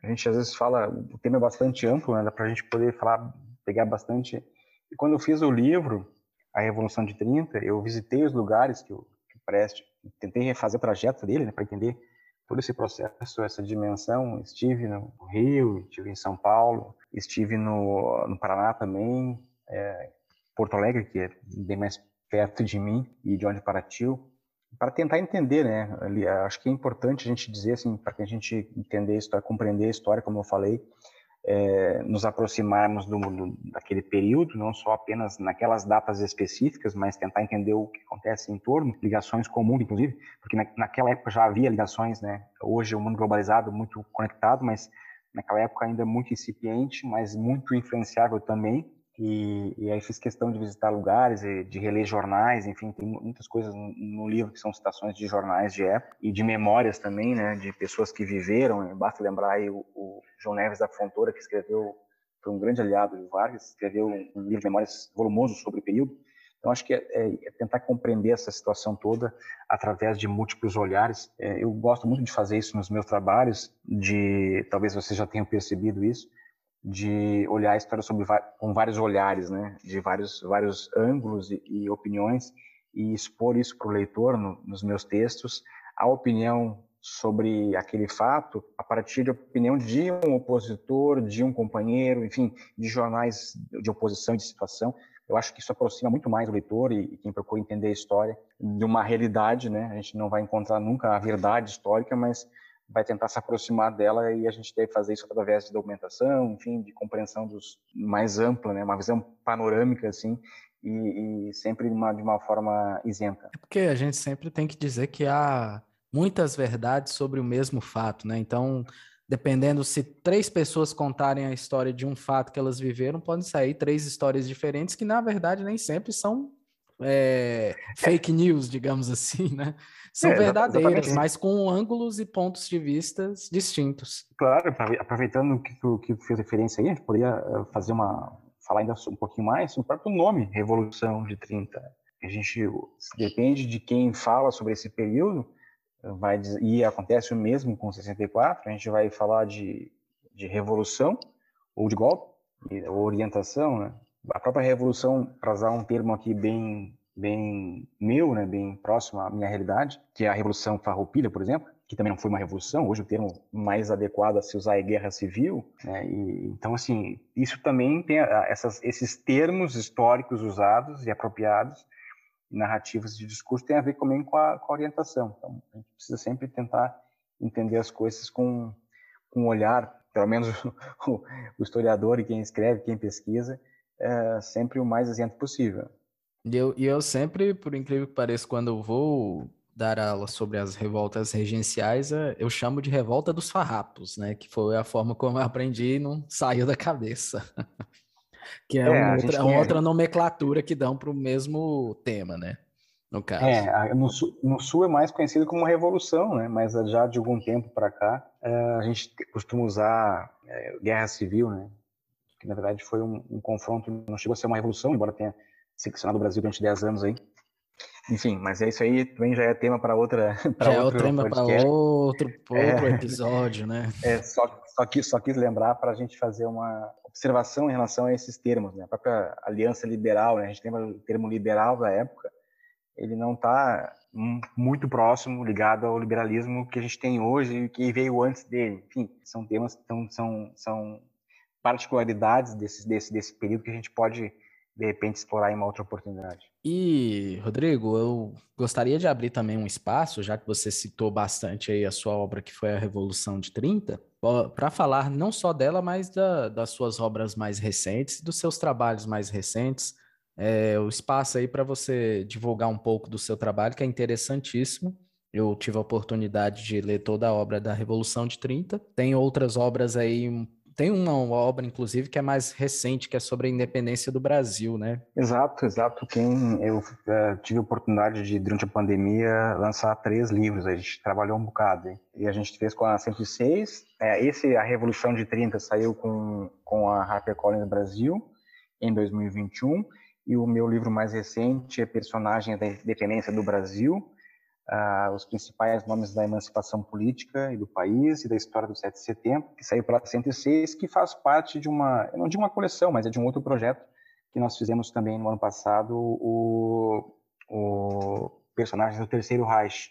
A gente às vezes fala, o tema é bastante amplo, né? Dá para a gente poder falar, pegar bastante e quando eu fiz o livro, A Revolução de 30, eu visitei os lugares que o, que o Preste, tentei refazer o trajeto dele, né, para entender todo esse processo, essa dimensão. Estive no Rio, estive em São Paulo, estive no, no Paraná também, é, Porto Alegre, que é bem mais perto de mim e de onde partiu, para tentar entender, né? Acho que é importante a gente dizer assim, para que a gente entender a história, compreender a história, como eu falei, é, nos aproximarmos do, do, daquele período, não só apenas naquelas datas específicas, mas tentar entender o que acontece em torno, ligações comuns, inclusive, porque na, naquela época já havia ligações, né? Hoje o mundo globalizado, muito conectado, mas naquela época ainda muito incipiente, mas muito influenciável também. E, e, aí fiz questão de visitar lugares, de reler jornais, enfim, tem muitas coisas no livro que são citações de jornais de época e de memórias também, né, de pessoas que viveram. Basta lembrar aí o, o João Neves da Fontoura, que escreveu, foi um grande aliado de Vargas, escreveu um livro de memórias volumoso sobre o período. Então, acho que é, é, é tentar compreender essa situação toda através de múltiplos olhares. É, eu gosto muito de fazer isso nos meus trabalhos, de talvez você já tenha percebido isso, de olhar a história sobre, com vários olhares, né, de vários, vários ângulos e, e opiniões, e expor isso para o leitor no, nos meus textos, a opinião sobre aquele fato a partir de opinião de um opositor, de um companheiro, enfim, de jornais de oposição e de situação. Eu acho que isso aproxima muito mais o leitor e, e quem procura entender a história de uma realidade, né? A gente não vai encontrar nunca a verdade histórica, mas vai tentar se aproximar dela e a gente deve fazer isso através de documentação, enfim, de compreensão dos mais ampla, né, uma visão panorâmica assim e, e sempre de uma, de uma forma isenta. É porque a gente sempre tem que dizer que há muitas verdades sobre o mesmo fato, né? Então, dependendo se três pessoas contarem a história de um fato que elas viveram, podem sair três histórias diferentes que na verdade nem sempre são é, fake news, digamos assim, né? São é, verdadeiras, mas com ângulos e pontos de vista distintos. Claro, aproveitando que tu, que tu fez referência aí, a gente poderia eh, fazer uma falar ainda um pouquinho mais sobre o próprio nome, Revolução de 30. A gente depende de quem fala sobre esse período, vai e acontece o mesmo com 64, a gente vai falar de, de revolução ou de golpe, ou orientação, né? A própria revolução, para usar um termo aqui bem bem meu, né, bem próximo à minha realidade, que é a Revolução Farroupilha, por exemplo, que também não foi uma revolução, hoje o termo mais adequado a se usar é guerra civil, né, e, então, assim, isso também tem essas, esses termos históricos usados e apropriados, narrativas de discurso, tem a ver também com a, com a orientação, então a gente precisa sempre tentar entender as coisas com, com um olhar, pelo menos o, o historiador e quem escreve, quem pesquisa, é sempre o mais isento possível. E eu, e eu sempre, por incrível que pareça, quando eu vou dar aula sobre as revoltas regenciais, é, eu chamo de revolta dos farrapos, né? Que foi a forma como eu aprendi e não saiu da cabeça. que é, é uma, outra, uma outra, nomenclatura que dão para o mesmo tema, né? No caso. É, no sul, no sul, é mais conhecido como revolução, né? Mas já de algum tempo para cá, é, a gente costuma usar é, guerra civil, né? Que na verdade foi um, um confronto, não chegou a ser uma revolução, embora tenha seccionado o Brasil durante 10 anos aí. Enfim, mas é isso aí, também já é tema para outra. Pra já outro é o tema para outro, outro é, episódio, né? É, só, só, quis, só quis lembrar para a gente fazer uma observação em relação a esses termos, né? A própria aliança liberal, né? A gente lembra o termo liberal da época, ele não está muito próximo, ligado ao liberalismo que a gente tem hoje e que veio antes dele. Enfim, são temas que são, são, são particularidades desse, desse, desse período que a gente pode, de repente, explorar em uma outra oportunidade. E, Rodrigo, eu gostaria de abrir também um espaço, já que você citou bastante aí a sua obra que foi a Revolução de 30, para falar não só dela, mas da, das suas obras mais recentes, dos seus trabalhos mais recentes, é, o espaço aí para você divulgar um pouco do seu trabalho, que é interessantíssimo. Eu tive a oportunidade de ler toda a obra da Revolução de 30. Tem outras obras aí, tem uma obra, inclusive, que é mais recente, que é sobre a independência do Brasil, né? Exato, exato. Quem eu uh, tive a oportunidade de, durante a pandemia, lançar três livros. A gente trabalhou um bocado. Hein? E a gente fez com a 106. É, esse, a Revolução de 30, saiu com, com a HarperCollins Brasil em 2021 e o meu livro mais recente é Personagens da Independência do Brasil, uh, os principais nomes da emancipação política e do país e da história do 7 de setembro, que saiu pela 106, que faz parte de uma, não de uma coleção, mas é de um outro projeto que nós fizemos também no ano passado, o, o Personagens do Terceiro Reich.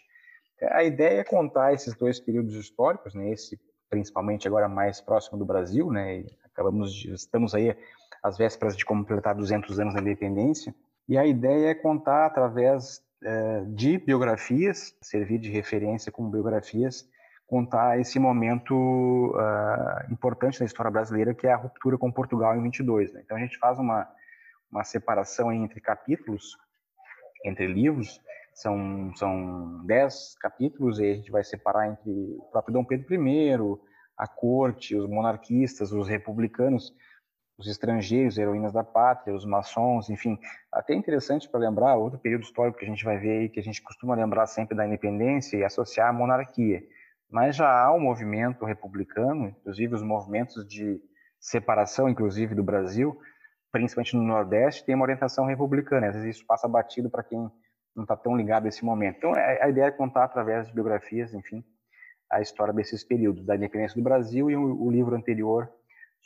A ideia é contar esses dois períodos históricos, né, esse principalmente agora mais próximo do Brasil, né, acabamos de, estamos aí às vésperas de completar 200 anos da independência. E a ideia é contar através de biografias, servir de referência como biografias, contar esse momento uh, importante da história brasileira, que é a ruptura com Portugal em 22. Né? Então a gente faz uma, uma separação entre capítulos, entre livros, são, são dez capítulos, e a gente vai separar entre o próprio Dom Pedro I, a corte, os monarquistas, os republicanos, os estrangeiros, heroínas da pátria, os maçons, enfim. Até interessante para lembrar, outro período histórico que a gente vai ver aí, que a gente costuma lembrar sempre da independência e associar a monarquia. Mas já há um movimento republicano, inclusive os movimentos de separação, inclusive, do Brasil, principalmente no Nordeste, tem uma orientação republicana. Às vezes isso passa batido para quem não está tão ligado a esse momento. Então, é, a ideia é contar através de biografias, enfim, a história desses períodos, da independência do Brasil e o livro anterior,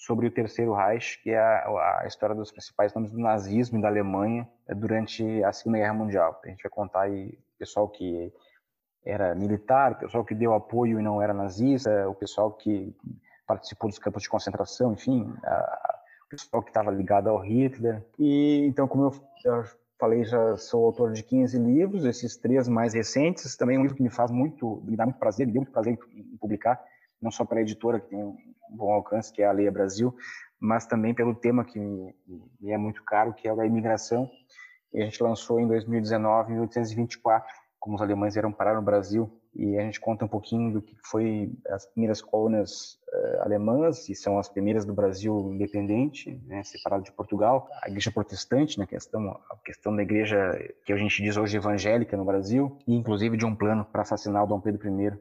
sobre o Terceiro Reich, que é a, a, história dos principais nomes do nazismo e da Alemanha eh, durante a Segunda Guerra Mundial. A gente vai contar aí o pessoal que era militar, o pessoal que deu apoio e não era nazista, o pessoal que participou dos campos de concentração, enfim, a, o pessoal que estava ligado ao Hitler. E então, como eu, eu falei, já sou autor de 15 livros, esses três mais recentes, também um livro que me faz muito, me dá muito prazer, me deu muito prazer em publicar, não só para a editora, que tem um bom alcance, que é a Leia Brasil, mas também pelo tema que me, é muito caro, que é o da imigração. E a gente lançou em 2019, em 1824, como os alemães vieram parar no Brasil, e a gente conta um pouquinho do que foi as primeiras colônias uh, alemãs, e são as primeiras do Brasil independente, né, separado de Portugal, a igreja protestante, né, questão, a questão da igreja que a gente diz hoje evangélica no Brasil, e inclusive de um plano para assassinar o Dom Pedro I,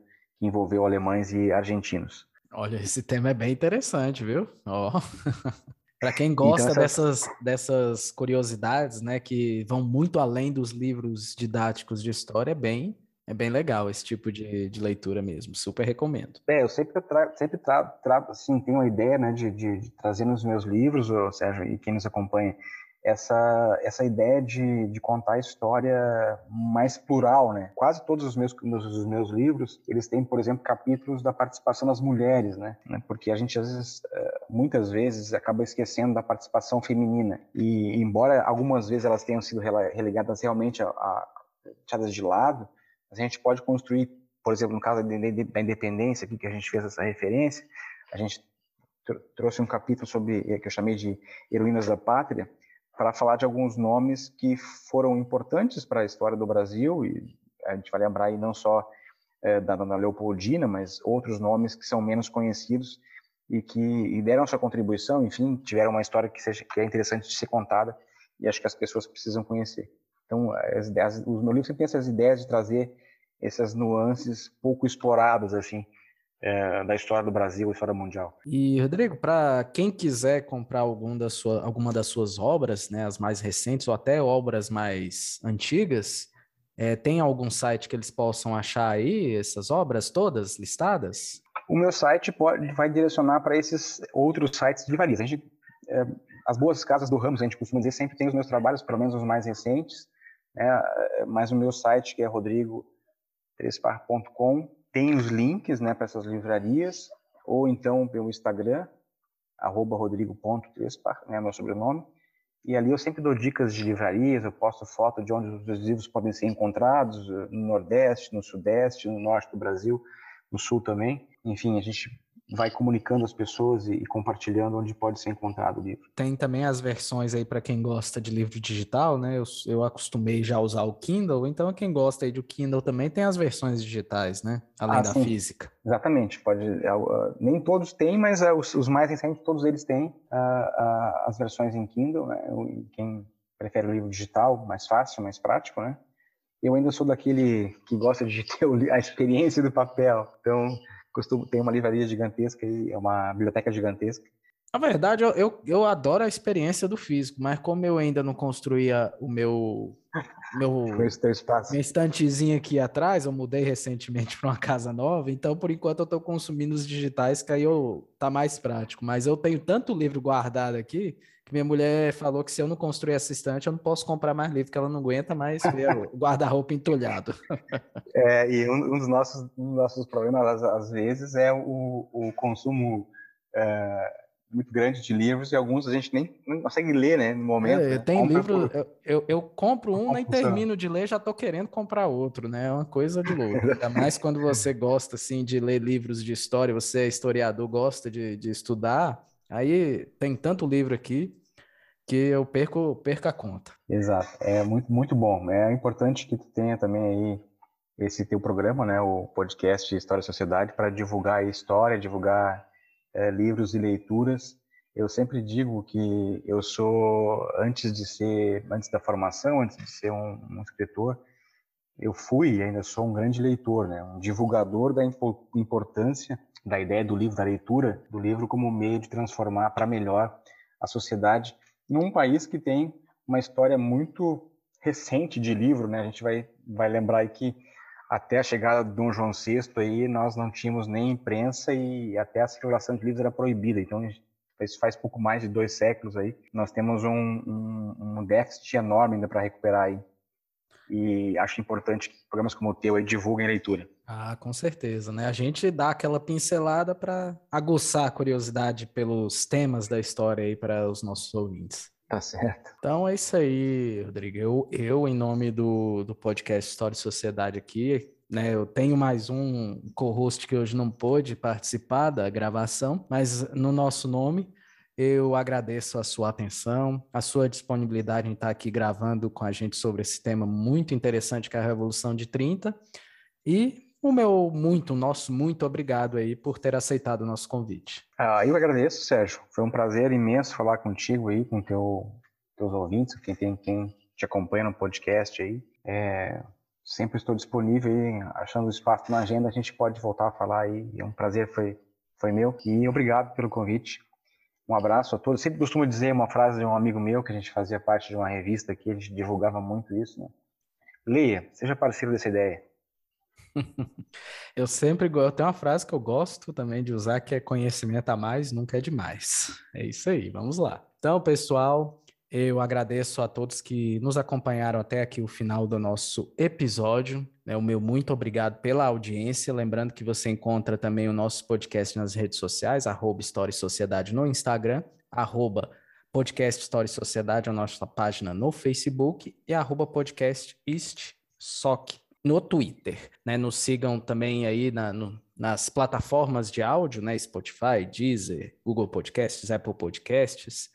que envolveu alemães e argentinos. Olha, esse tema é bem interessante, viu? Oh. Para quem gosta então, essa... dessas, dessas curiosidades, né, que vão muito além dos livros didáticos de história, é bem, é bem legal esse tipo de, de leitura mesmo. Super recomendo. É, eu sempre trago, sempre trago, trago assim, tenho uma ideia, né, de, de, de trazer nos meus livros, ou Sérgio, e quem nos acompanha, essa, essa ideia de, de contar a história mais plural, né? Quase todos os meus, os meus livros, eles têm, por exemplo, capítulos da participação das mulheres, né? Porque a gente, às vezes, eh, muitas vezes, acaba esquecendo da participação feminina. E, embora algumas vezes elas tenham sido relegadas realmente a, a de lado, a gente pode construir, por exemplo, no caso da independência, aqui que a gente fez essa referência, a gente trouxe um capítulo sobre, que eu chamei de Heroínas da Pátria, para falar de alguns nomes que foram importantes para a história do Brasil, e a gente vai lembrar aí não só é, da Dona Leopoldina, mas outros nomes que são menos conhecidos e que e deram sua contribuição, enfim, tiveram uma história que, seja, que é interessante de ser contada e acho que as pessoas precisam conhecer. Então, as ideias, os meus livros sempre têm essas ideias de trazer essas nuances pouco exploradas, assim, é, da história do Brasil, história mundial. E, Rodrigo, para quem quiser comprar algum da sua, alguma das suas obras, né, as mais recentes ou até obras mais antigas, é, tem algum site que eles possam achar aí essas obras todas listadas? O meu site pode, vai direcionar para esses outros sites de varizes. A gente, é, as boas casas do Ramos, a gente costuma dizer, sempre tem os meus trabalhos, pelo menos os mais recentes, né? Mas o meu site, que é rodrigo3par.com, tem os links né, para essas livrarias, ou então pelo Instagram, arroba rodrigo.trespar, né, meu sobrenome. E ali eu sempre dou dicas de livrarias, eu posto foto de onde os livros podem ser encontrados, no Nordeste, no Sudeste, no Norte do Brasil, no Sul também. Enfim, a gente vai comunicando as pessoas e, e, compartilhando onde pode ser encontrado o livro. Tem também as versões aí para quem gosta de livro digital, né? Eu, eu acostumei já a usar o Kindle, então quem gosta aí do Kindle também tem as versões digitais, né? Além ah, da sim. física. Exatamente, pode. Uh, nem todos têm, mas uh, os, os, mais recentes todos eles têm uh, as versões em Kindle, né? Quem prefere o livro digital, mais fácil, mais prático, né? Eu ainda sou daquele que gosta de ter a experiência do papel, então costumo, tem uma livraria gigantesca e é uma biblioteca gigantesca. Na verdade, eu, eu, eu, adoro a experiência do físico, mas como eu ainda não construía o meu meu minha estantezinha aqui atrás, eu mudei recentemente para uma casa nova, então por enquanto eu estou consumindo os digitais, que aí eu, tá mais prático. Mas eu tenho tanto livro guardado aqui que minha mulher falou que se eu não construir essa estante, eu não posso comprar mais livro, que ela não aguenta mais ver o guarda-roupa entulhado. É, e um, um, dos nossos, um dos nossos problemas, às, às vezes, é o, o consumo é, muito grande de livros e alguns a gente nem, nem consegue ler, né, no momento. É, né? Tem livro, por... eu, eu, eu, compro um, nem termino de ler, já estou querendo comprar outro, né? É uma coisa de louco. Ainda mais quando você gosta, assim, de ler livros de história, você é historiador, gosta de, de estudar, aí tem tanto livro aqui que eu perco, perco a conta. Exato, é muito, muito bom. É importante que tu tenha também aí esse teu programa, né, o podcast História e Sociedade, para divulgar a história, divulgar é, livros e leituras. Eu sempre digo que eu sou, antes de ser, antes da formação, antes de ser um, um escritor, eu fui e ainda sou um grande leitor, né, um divulgador da importância da ideia do livro, da leitura do livro como meio de transformar para melhor a sociedade num país que tem uma história muito recente de livro, né? A gente vai, vai lembrar que até a chegada do Dom João VI aí nós não tínhamos nem imprensa e até a circulação de livros era proibida. Então isso faz pouco mais de dois séculos aí. Nós temos um, um, um déficit enorme ainda para recuperar aí. E acho importante que programas como o teu aí divulguem a leitura. Ah, com certeza, né? A gente dá aquela pincelada para aguçar a curiosidade pelos temas da história aí para os nossos ouvintes. Tá certo. Então é isso aí, Rodrigo. Eu, eu em nome do, do podcast História e Sociedade aqui, né, eu tenho mais um co-host que hoje não pôde participar da gravação, mas no nosso nome, eu agradeço a sua atenção, a sua disponibilidade em estar aqui gravando com a gente sobre esse tema muito interessante que é a Revolução de 30. E o meu muito, nosso muito obrigado aí por ter aceitado o nosso convite. Ah, eu agradeço, Sérgio. Foi um prazer imenso falar contigo aí, com teu, teus ouvintes, quem tem quem te acompanha no podcast aí. É, sempre estou disponível aí, achando espaço na agenda, a gente pode voltar a falar aí. É um prazer, foi, foi meu. E obrigado pelo convite. Um abraço a todos. Sempre costumo dizer uma frase de um amigo meu, que a gente fazia parte de uma revista que ele divulgava muito isso, né? Leia, seja parceiro dessa ideia. eu sempre. Tem uma frase que eu gosto também de usar que é conhecimento a mais nunca é demais. É isso aí, vamos lá. Então, pessoal, eu agradeço a todos que nos acompanharam até aqui o final do nosso episódio. É o meu muito obrigado pela audiência. Lembrando que você encontra também o nosso podcast nas redes sociais, arroba História e Sociedade no Instagram, arroba Podcast História e Sociedade, a nossa página no Facebook, e arroba podcast East Soc no Twitter. Né? Nos sigam também aí na, no, nas plataformas de áudio, né? Spotify, Deezer, Google Podcasts, Apple Podcasts.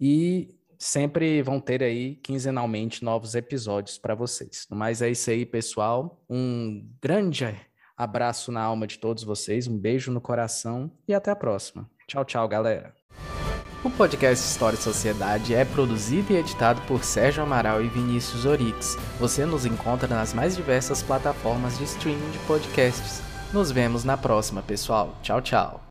E sempre vão ter aí quinzenalmente novos episódios para vocês. Mas é isso aí, pessoal. Um grande abraço na alma de todos vocês, um beijo no coração e até a próxima. Tchau, tchau, galera. O podcast História e Sociedade é produzido e editado por Sérgio Amaral e Vinícius Orix. Você nos encontra nas mais diversas plataformas de streaming de podcasts. Nos vemos na próxima, pessoal. Tchau, tchau.